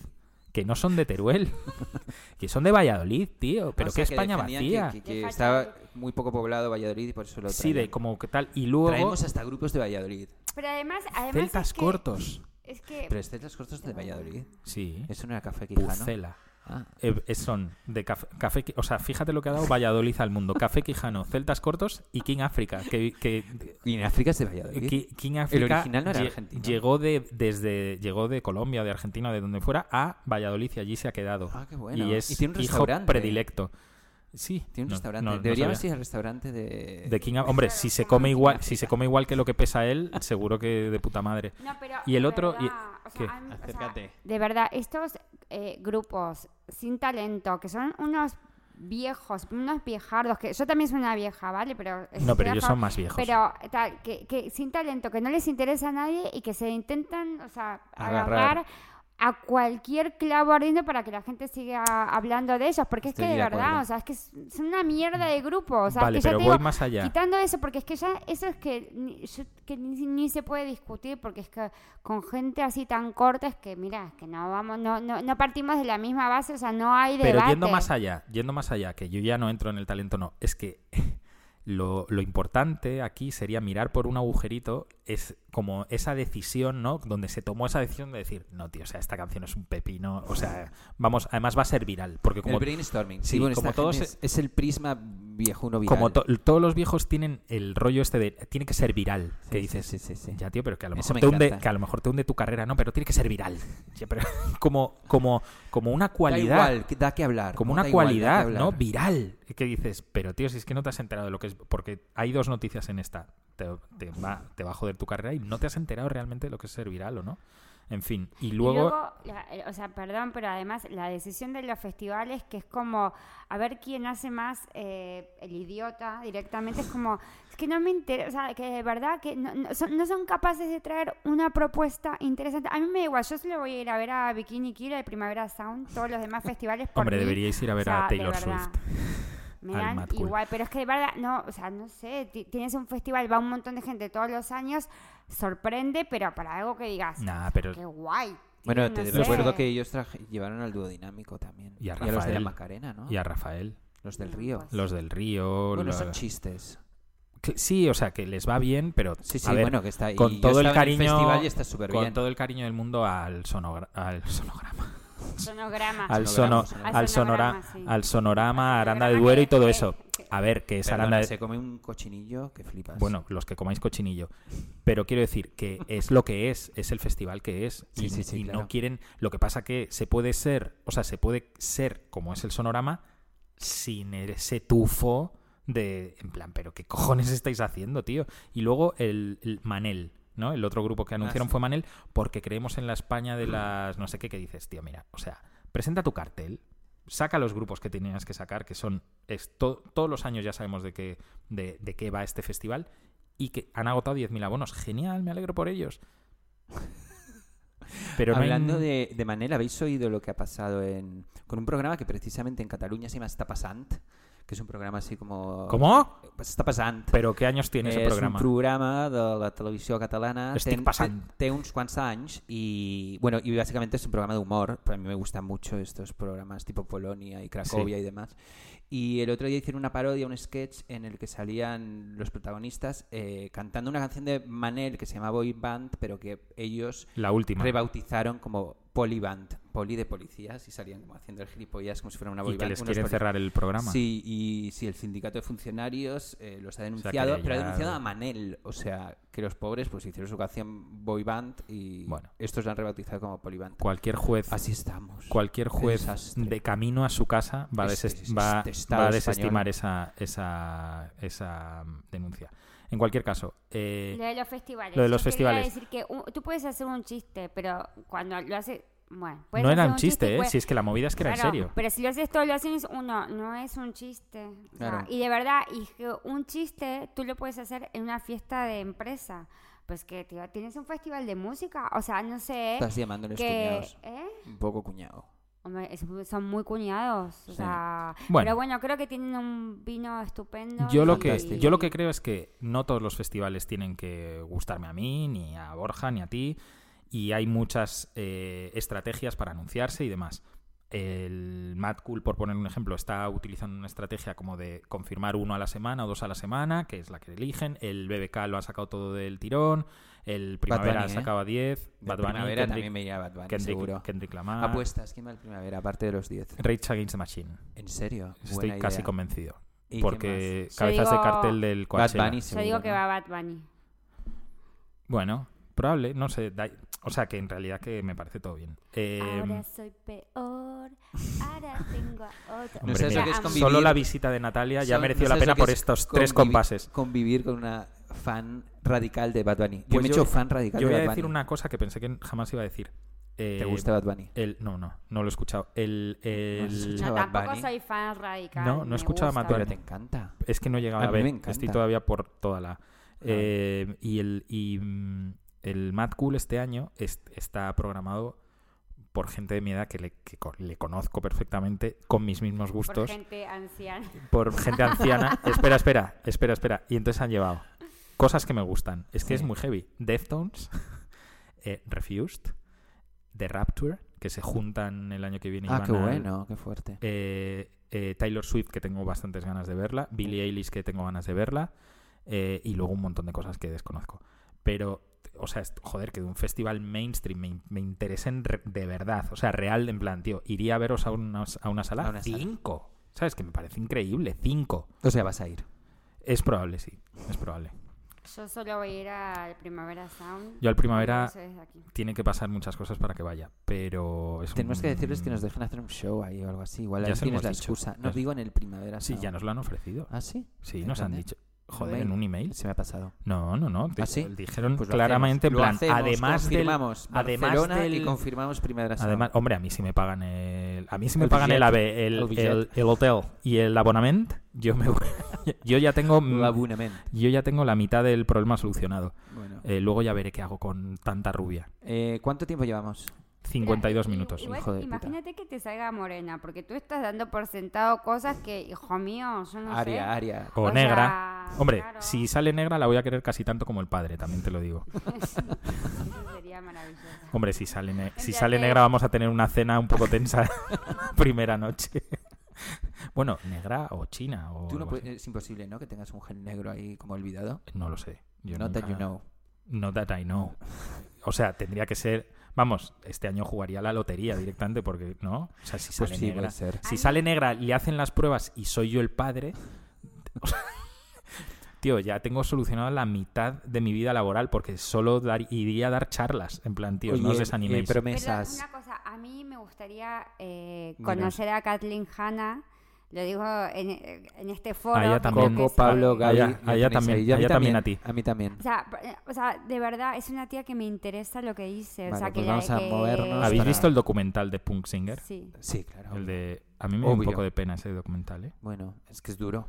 que no son de Teruel, [laughs] que son de Valladolid, tío, pero O sea, qué que España vacía. Que, estaba muy poco poblado Valladolid y por eso lo Sí, de como que tal y luego Traemos hasta grupos de Valladolid. Pero además, además celtas es que, cortos. Es que Pero es celtas cortos de Valladolid. Sí. Eso no era Café Quijano. Pucela. Ah. Eh, son de café, café o sea, fíjate lo que ha dado Valladolid al mundo. Café Quijano, Celtas Cortos y King África. Que, que Y en África es de Valladolid. Ki- King África original no era lle- argentino. llegó de desde llegó de Colombia, de Argentina, de donde fuera a Valladolid y allí se ha quedado. Ah, qué bueno. Y es Y tiene un hijo restaurante. predilecto. Sí, Tiene un no- restaurante. no- no Deberíamos sabía. ir al restaurante de... De King Hombre, si se come igual, si se come igual que lo que pesa él, seguro que de puta madre. No, pero Y el otro- y- verdad, o sea, ¿qué? a mí- o sea, Acércate. de verdad, estos eh, grupos sin talento, que son unos viejos, unos viejardos, que yo también soy una vieja, ¿vale? Pero No, pero ellos son más viejos. Pero tal, que, que sin talento, que no les interesa a nadie y que se intentan, o sea, Agarrar. agarrar a cualquier clavo ardiendo para que la gente siga hablando de ellos, porque es Estoy que de verdad, acuerdo. o sea, es que es, una mierda de grupo, o sea, vale, es que ya pero te voy digo, más allá. Quitando eso, porque es que ya eso es que, ni, yo- que ni, ni se puede discutir, porque es que con gente así tan corta es que, mira, es que no vamos, no, no, no partimos de la misma base, o sea, no hay debate. Pero yendo más allá, yendo más allá, que yo ya no entro en el talento, no, es que [laughs] lo, lo importante aquí sería mirar por un agujerito, es como esa decisión, ¿no? Donde se tomó esa decisión de decir, no, tío, o sea, esta canción es un pepino, o sea, vamos, además va a ser viral, porque como el brainstorming. Sí, bueno, como todos se- es, es el prisma viejuno viral. como to- todos los viejos tienen el rollo este de tiene que ser viral, que Sí, dices, sí, sí, ya tío, pero que a lo mejor me te hunde, que a lo mejor te hunde tu carrera, no, pero tiene que ser viral. [laughs] Pero como como como una Da cualidad, igual, que da que hablar. como una da igual, da que cualidad. ¿no? Viral. Que dices, pero tío, si es que no te has enterado de lo que es. Porque hay dos noticias en esta. Te, te va, te va a joder tu carrera y no te has enterado realmente de lo que es ser viral o no. En fin. Y Y luego. la- eh, o sea, perdón, pero además la decisión de los festivales, que es como a ver quién hace más eh, el idiota directamente, es como, es que no me interesa, o sea, que de verdad que no, no son, no son capaces de traer una propuesta interesante. A mí me da igual, yo solo voy a ir a ver a Bikini Kill, el Primavera Sound, todos los demás [laughs] festivales. Por Hombre, mí. deberíais ir a O ver sea, a Taylor. Swift. [laughs] Me al dan Mad Cool. igual, pero es que de verdad, no, o sea, no sé, ti- tienes un festival, va un montón de gente todos los años, sorprende, pero para algo que digas, Nah, pero. qué guay. Bueno, te no sé. recuerdo que ellos traje- llevaron al dúo dinámico también. Y a los de la Rafael. Macarena, ¿no? Y a Rafael. Los del Río. pues. Los del Río. Bueno, lo- son chistes. Sí, o sea, que les va bien, pero. Sí, sí, a ver, bueno, que está ahí. con todo el cariño. festival y está súper con bien. todo el cariño del mundo al, sonogra- al sonograma. Sonograma. al, Sonograma, sono, sonograma. al, sonora, Al sonograma, sí. al sonorama, Aranda de Duero y todo eso. A ver, que es Aranda de... se come un cochinillo que flipas. Bueno, los que comáis cochinillo. Pero quiero decir que es lo que es, es el festival que es. Sí, y sí, sí, y claro. no quieren... Lo que pasa que se puede ser, o sea, se puede ser como es el sonorama sin ese tufo de... En plan, pero ¿qué cojones estáis haciendo, tío? Y luego el, el Manel, ¿no? El otro grupo que anunciaron sí. fue Manel porque creemos en la España de las no sé qué que dices, tío, mira, o sea, presenta tu cartel, saca los grupos que tenías que sacar, que son es to- todos los años ya sabemos de qué, de, de qué va este festival y que han agotado 10.000 abonos. Genial, me alegro por ellos. [laughs] Pero no hay- Hablando de, de Manel, ¿habéis oído lo que ha pasado en, con un programa que precisamente en Cataluña se llama Està passant? Que es un programa así como... ¿Cómo? Pues Està passant. ¿Pero qué años tiene és programa? un programa de la televisió catalana. Estic Té- passant. Té, té uns quants anys y, bueno, y básicamente es un programa de humor. Pero a mí me gustan mucho estos programas tipo Polonia y Cracovia y demás. Y el otro día hicieron una parodia, un sketch en el que salían los protagonistas eh, cantando una canción de Manel que se llama Boy Band, pero que ellos La última. rebautizaron como Polyband, poli de policías, y salían como haciendo el gilipollas como si fuera una boy y que les quieren cerrar el programa. Sí, y sí, el sindicato de funcionarios eh, los ha denunciado, pero ha denunciado a Manel. O sea, que los pobres pues hicieron su canción Boy Band y Bueno. estos la han rebautizado como Polyband. Cualquier juez Así estamos. cualquier juez de camino a su casa va a, Este- deses- este va- a desestimar esa, esa, esa mm, denuncia. En cualquier caso, eh, Lo de los festivales. lo de los Yo festivales. decir que un- tú puedes hacer un chiste, pero cuando lo haces. Bueno, puedes no era un chiste, ¿eh? puedes- Si es que la movida es que era en serio. Pero si lo haces todos los años, uno, no es un chiste. O sea, Claro. y de verdad, y que un chiste tú lo puedes hacer en una fiesta de empresa. Pues que, tío, tienes un festival de música. O sea, no sé. Estás llamándoles que, cuñados. ¿eh? Un poco cuñado. Hombre, es- son muy cuñados. O sea, Bueno. pero bueno, creo que tienen un vino estupendo. Yo lo, que, yo lo que creo es que no todos los festivales tienen que gustarme a mí, ni a Borja, ni a ti, y hay muchas eh, estrategias para anunciarse y demás. El Mad Cool, por poner un ejemplo, está utilizando una estrategia como de confirmar uno a la semana o dos a la semana, que es la que eligen. El BBK lo ha sacado todo del tirón. El Primavera Bunny, ¿eh? sacaba 10. De Bad Bunny, primavera Kendrick, también me iría Bad Bunny, Kendrick, seguro. Kendrick Lamar. Apuestas, ¿quién va al primavera? Aparte de los 10. Rage Against the Machine. ¿En serio? Estoy Buena casi idea. convencido. ¿Y qué Porque Yo cabezas de cartel del Bad Coachella. Bunny, Yo seguro, digo que ¿no? va Bad Bunny. Bueno, probable, no sé. da- O sea, que en realidad que me parece todo bien. Eh, Ahora soy peor, ahora tengo a otro. No que es convivir- solo la visita de Natalia ya Son- mereció ¿no la pena que por es estos tres compases. Convivir con una fan radical de Bad Bunny. Yo Pues me he hecho fan radical Yo de voy a decir una cosa que pensé que jamás iba a decir. Eh, ¿Te gusta Bad Bunny? El, no, no, no lo he escuchado. El, el- escuchado? Bad tampoco Bunny? soy fan radical. No, no he me escuchado a gusta. Bad Pero Bunny. te encanta. Es que no he llegado A a, mí me ver. encanta. Estoy todavía por toda la. Eh, y el, y, mm, el Mad Cool este año es- está programado por gente de mi edad que le, que co- le conozco perfectamente, con mis mismos Por gustos, gente anciana. por gente anciana. [laughs] espera, espera, espera, espera. Y entonces han llevado cosas que me gustan. Es que es muy heavy. Deftones, [laughs] eh, Refused, The Rapture, que se juntan el año que viene. y Ah, van qué al- bueno, qué fuerte. eh, eh, Taylor Swift, que tengo bastantes ganas de verla, Billie Eilish, que tengo ganas de verla, eh, y luego un montón de cosas que desconozco. Pero, o sea, joder, que de un festival mainstream me, in- me interesen re- de verdad, o sea, real, en plan, tío, iría a veros a una, a una sala. A una sala. cinco. ¿Sabes? Que me parece increíble, cinco. O sea, vas a ir. Es probable, sí, es probable. Yo solo voy a ir al Primavera Sound. Yo al Primavera tiene que pasar muchas cosas para que vaya, pero es Tenemos que decirles que nos dejen hacer un show ahí o algo así. Igual Ya tienes hemos la dicho. excusa. No Es- digo en el primavera. Sí, Sound. ya nos lo han ofrecido. ¿Ah, sí? Sí, ¿En nos han dicho. Joder, en un email. Se me ha pasado. No, no, no. ¿Ah, sí? Dijeron Pues claramente, hacemos. en plan, hacemos, además del, confirmamos además del- y confirmamos primavera Sound. además, hombre, a mí sí me pagan el, a mí sí me El pagan el AVE, el, el hotel y el abonament. Yo me voy- [laughs] yo ya tengo, yo ya tengo la mitad del problema solucionado. Bueno. Eh, luego ya veré qué hago con tanta rubia. Eh, ¿Cuánto tiempo llevamos? 52 Mira, minutos. igual hijo de imagínate que te salga morena, porque tú estás dando por sentado cosas que, hijo mío, yo no Aria, sé. Aria. O O negra. sea, Hombre, claro. si sale negra la voy a querer casi tanto como el padre, también te lo digo. [laughs] Eso sería maravilloso. Hombre, si sale, ne- si sale negra vamos a tener una cena un poco tensa [laughs] primera noche. bueno, negra o china o Tú no algo puedes- así. es imposible, ¿no? Que tengas un gen negro ahí como olvidado. No lo sé. Yo Not that you know. Not that I know. O sea, tendría que ser... Vamos, este año jugaría la lotería directamente porque, ¿no? O sea, si Pues sale sí, negra... Si sale negra, le hacen las pruebas y soy yo el padre... o [laughs] sea, tío, ya tengo solucionado la mitad de mi vida laboral porque solo dar- iría a dar charlas. En plan, tío, no os Oye, desaniméis. eh, Pero promesas. una cosa, a mí me gustaría eh, conocer a Kathleen Hanna, lo digo en, en este foro. A ella porque también. Coco, que- Pablo, Gaby. ella- la a ella tenéis también, ahí. Y a ella también a ti. A mí también. O sea, p- o sea, de verdad, es una tía que me interesa lo que dice. o Vale, sea, que pues la- vamos a que- movernos ¿Habéis para- visto el documental de Punk Singer? Sí. Sí, claro. El de... A mí me da un poco de pena ese documental, ¿eh? Bueno, es que es duro.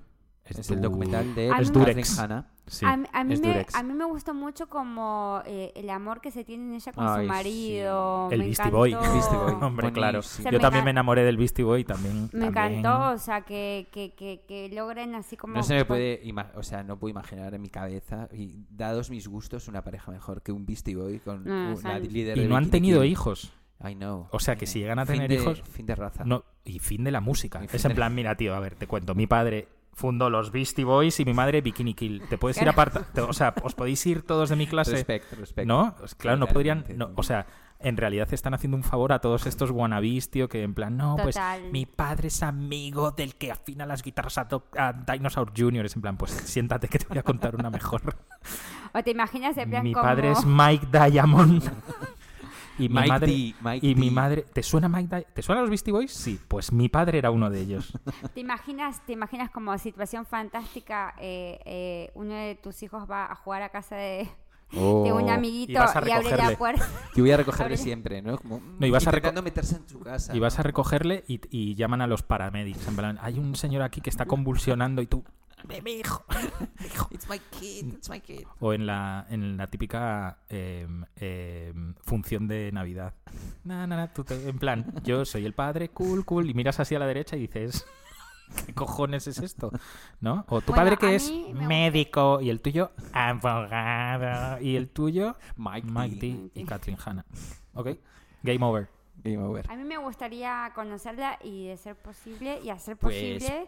Es Es, el documental de Es Durex. Hanna. Sí. A, mí- a mí es me, Durex. a mí me gustó mucho como eh, el amor que se tiene ella con Ay, su marido. El Beastie Boy. encantó. Beastie Boy. Hombre, claro. Yo me también me enamoré del Beastie Boy también. Me también. encantó, o sea, que, que, que, que logren así como... No se me puede, o sea, no puedo imaginar en mi cabeza, y dados mis gustos, una pareja mejor que un Beastie Boy con No, una líder Y de no han tenido hijos. I know. O sea, que si llegan a Fin tener de- hijos- Fin de raza. No, y fin de la música. Es en de- plan, mira, tío, a ver, te cuento. Mi padre fundó los Beastie Boys y mi madre Bikini Kill. Te puedes ir aparte. O sea, os podéis ir todos de mi clase. Respect, respect. ¿No? Pues claro, no podrían. No, o sea, en realidad están haciendo un favor a todos estos wannabes, tío, que en plan, no, pues mi padre es amigo del que afina las guitarras a, a Dinosaur Jr. Es en plan, pues siéntate que te voy a contar una mejor. [laughs] O te imaginas en plan mi como... padre es Mike Diamond. [laughs] y mi Mike madre. D, Mike y mi madre. ¿Te suena Mike ¿Te suenan los Beastie Boys? Sí, pues mi padre era uno de ellos. [laughs] ¿Te imaginas, te imaginas como situación fantástica, eh, eh, uno de tus hijos va a jugar a casa de, Oh. de un y amiguito vas a y abre la recogerle. puerta? [laughs] Yo voy a recogerle Abre- siempre, ¿no? Como, No, y vas a meterse en su casa. Y vas a recogerle y, y llaman a los paramédicos. En plan, hay un señor aquí que está convulsionando y tú. "Ve, Mi hijo. [laughs] mi hijo". It's my kid, it's my kid. O en la, en la típica em, em, función de Navidad. Na, na, na, tú te- en plan, yo soy el padre, cool, cool, y miras así a la derecha y dices, [laughs] ¿qué cojones es esto? ¿No? O tu Bueno, padre que es me médico y el tuyo abogado y el tuyo Mike, Mike D. D y Kathleen Hanna. ¿Ok? Game over. Game over. A mí me gustaría conocerla y de ser posible y hacer Pues, posible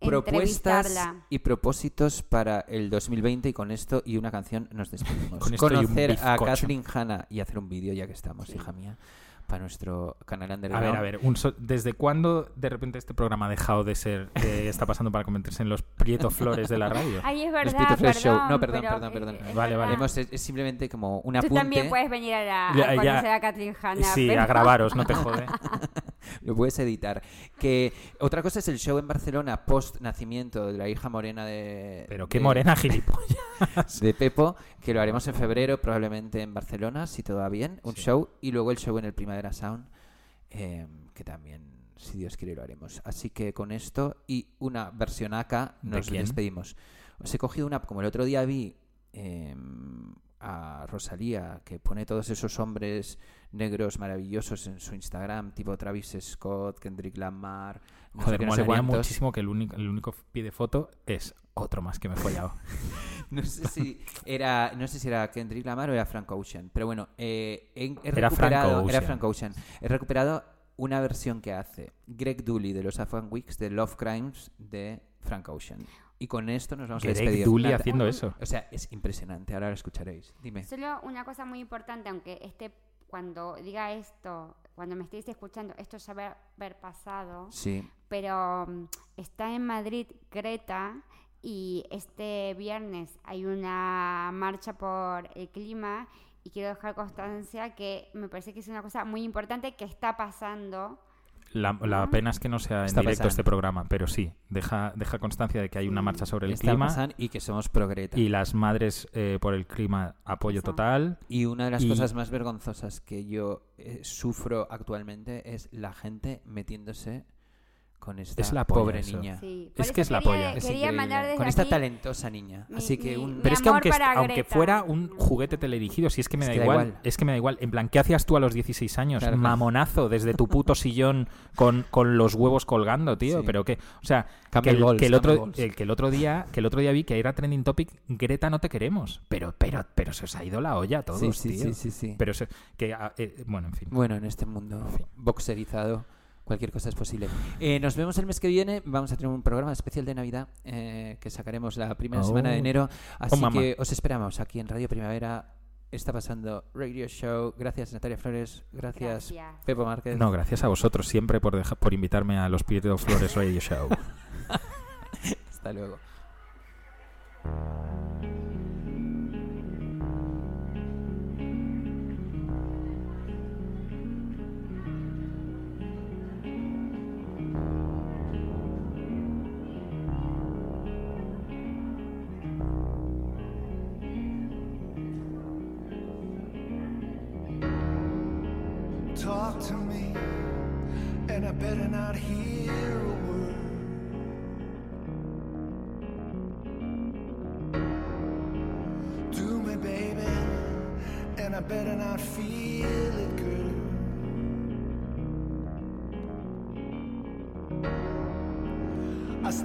Propuestas y propósitos para el 2020 y con esto y una canción nos despedimos. Con esto y un Conocer a bizcocho. Kathleen Hanna y hacer un vídeo ya que estamos, hija mía, para nuestro canal A underground. ver, a ver, un so- ¿desde cuándo de repente este programa ha dejado de ser, eh, [laughs] está pasando para convertirse en los Prieto Flores de la radio? Ay, es Los verdad, Prieto Fresh Show. No, perdón, perdón, perdón. es Vale, vale. Hemos- es, es simplemente como un Tú apunte. también puedes venir a, la, a Ya, a Kathleen Hanna. Sí, pero- a grabaros, no te [laughs] jode. Lo puedes editar. Que otra cosa es el show en Barcelona post nacimiento de la hija morena de. Pero qué de- morena gilipollas. [laughs] de Pepo, que lo haremos en febrero, probablemente en Barcelona, si todo va bien, un Sí. show, y luego el show en el Primavera Sound, eh, que también, si Dios quiere, lo haremos. Así que con esto y una versión acá ¿De nos quién? despedimos. Os he cogido una, como el otro día vi eh, a Rosalía, que pone todos esos hombres negros maravillosos en su Instagram, tipo Travis Scott, Kendrick Lamar, no Joder, no sé cuántos. muchísimo que el único, el único pie de foto es otro más que me he follado. [laughs] [laughs] No sé si era, no sé si era Kendrick Lamar o era Frank Ocean, pero bueno, eh, he, he Era Frank recuperado, Ocean. era Frank Ocean. He recuperado una versión que hace Greg Dooley de los Afghan Weeks de Love Crimes de Frank Ocean. Y con esto nos vamos a Greg despedir. Dooley haciendo eso. O sea, es impresionante. Ahora lo escucharéis. Dime. Solo una cosa muy importante, aunque este, cuando diga esto, cuando me estéis escuchando, esto ya va a haber pasado, Sí. pero mm, está en Madrid Greta y este viernes hay una marcha por el clima y quiero dejar constancia que me parece que es una cosa muy importante que está pasando. La, la pena es que no sea en Está directo pasando. este programa, pero sí, deja, deja constancia de que hay una marcha sobre el Está clima y que somos progreta. y las madres eh, por el clima apoyo total. Y una de las Y- cosas más vergonzosas que yo eh, sufro actualmente es la gente metiéndose con esta Es la polla pobre eso. niña. Sí. Es que es la polla. Es desde con esta aquí talentosa niña. mi- Así que un... mi Pero es que aunque, fuera un juguete teledirigido, si es que me Es da que da igual, igual. es que me da igual. En plan, ¿qué hacías tú a los 16 años? Claro, claro. Mamonazo, desde tu puto [laughs] sillón con, con los huevos colgando, tío. Sí. Pero que, o sea, que el, Balls, que el otro, el- que el otro día, que el otro día vi que era trending topic, Greta no te queremos. Pero, pero, pero se os ha ido la olla a todos, sí, sí, tío. sí, sí, sí. Pero se- que, ah, eh, bueno, en fin. Bueno, en este mundo En fin. boxerizado, cualquier cosa es posible. Eh, nos vemos el mes que viene. Vamos a tener un programa especial de Navidad eh, que sacaremos la primera Oh. semana de enero. Así mamá. que os esperamos aquí en Radio Primavera. Está pasando Radio Show. Gracias, Natalia Flores. Gracias, Gracias. Pepo Márquez. No, gracias a vosotros siempre por, deja- por invitarme a los Prieto Flores Radio Show. [laughs] Hasta luego.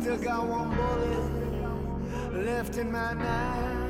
Still got one bullet left in my knife.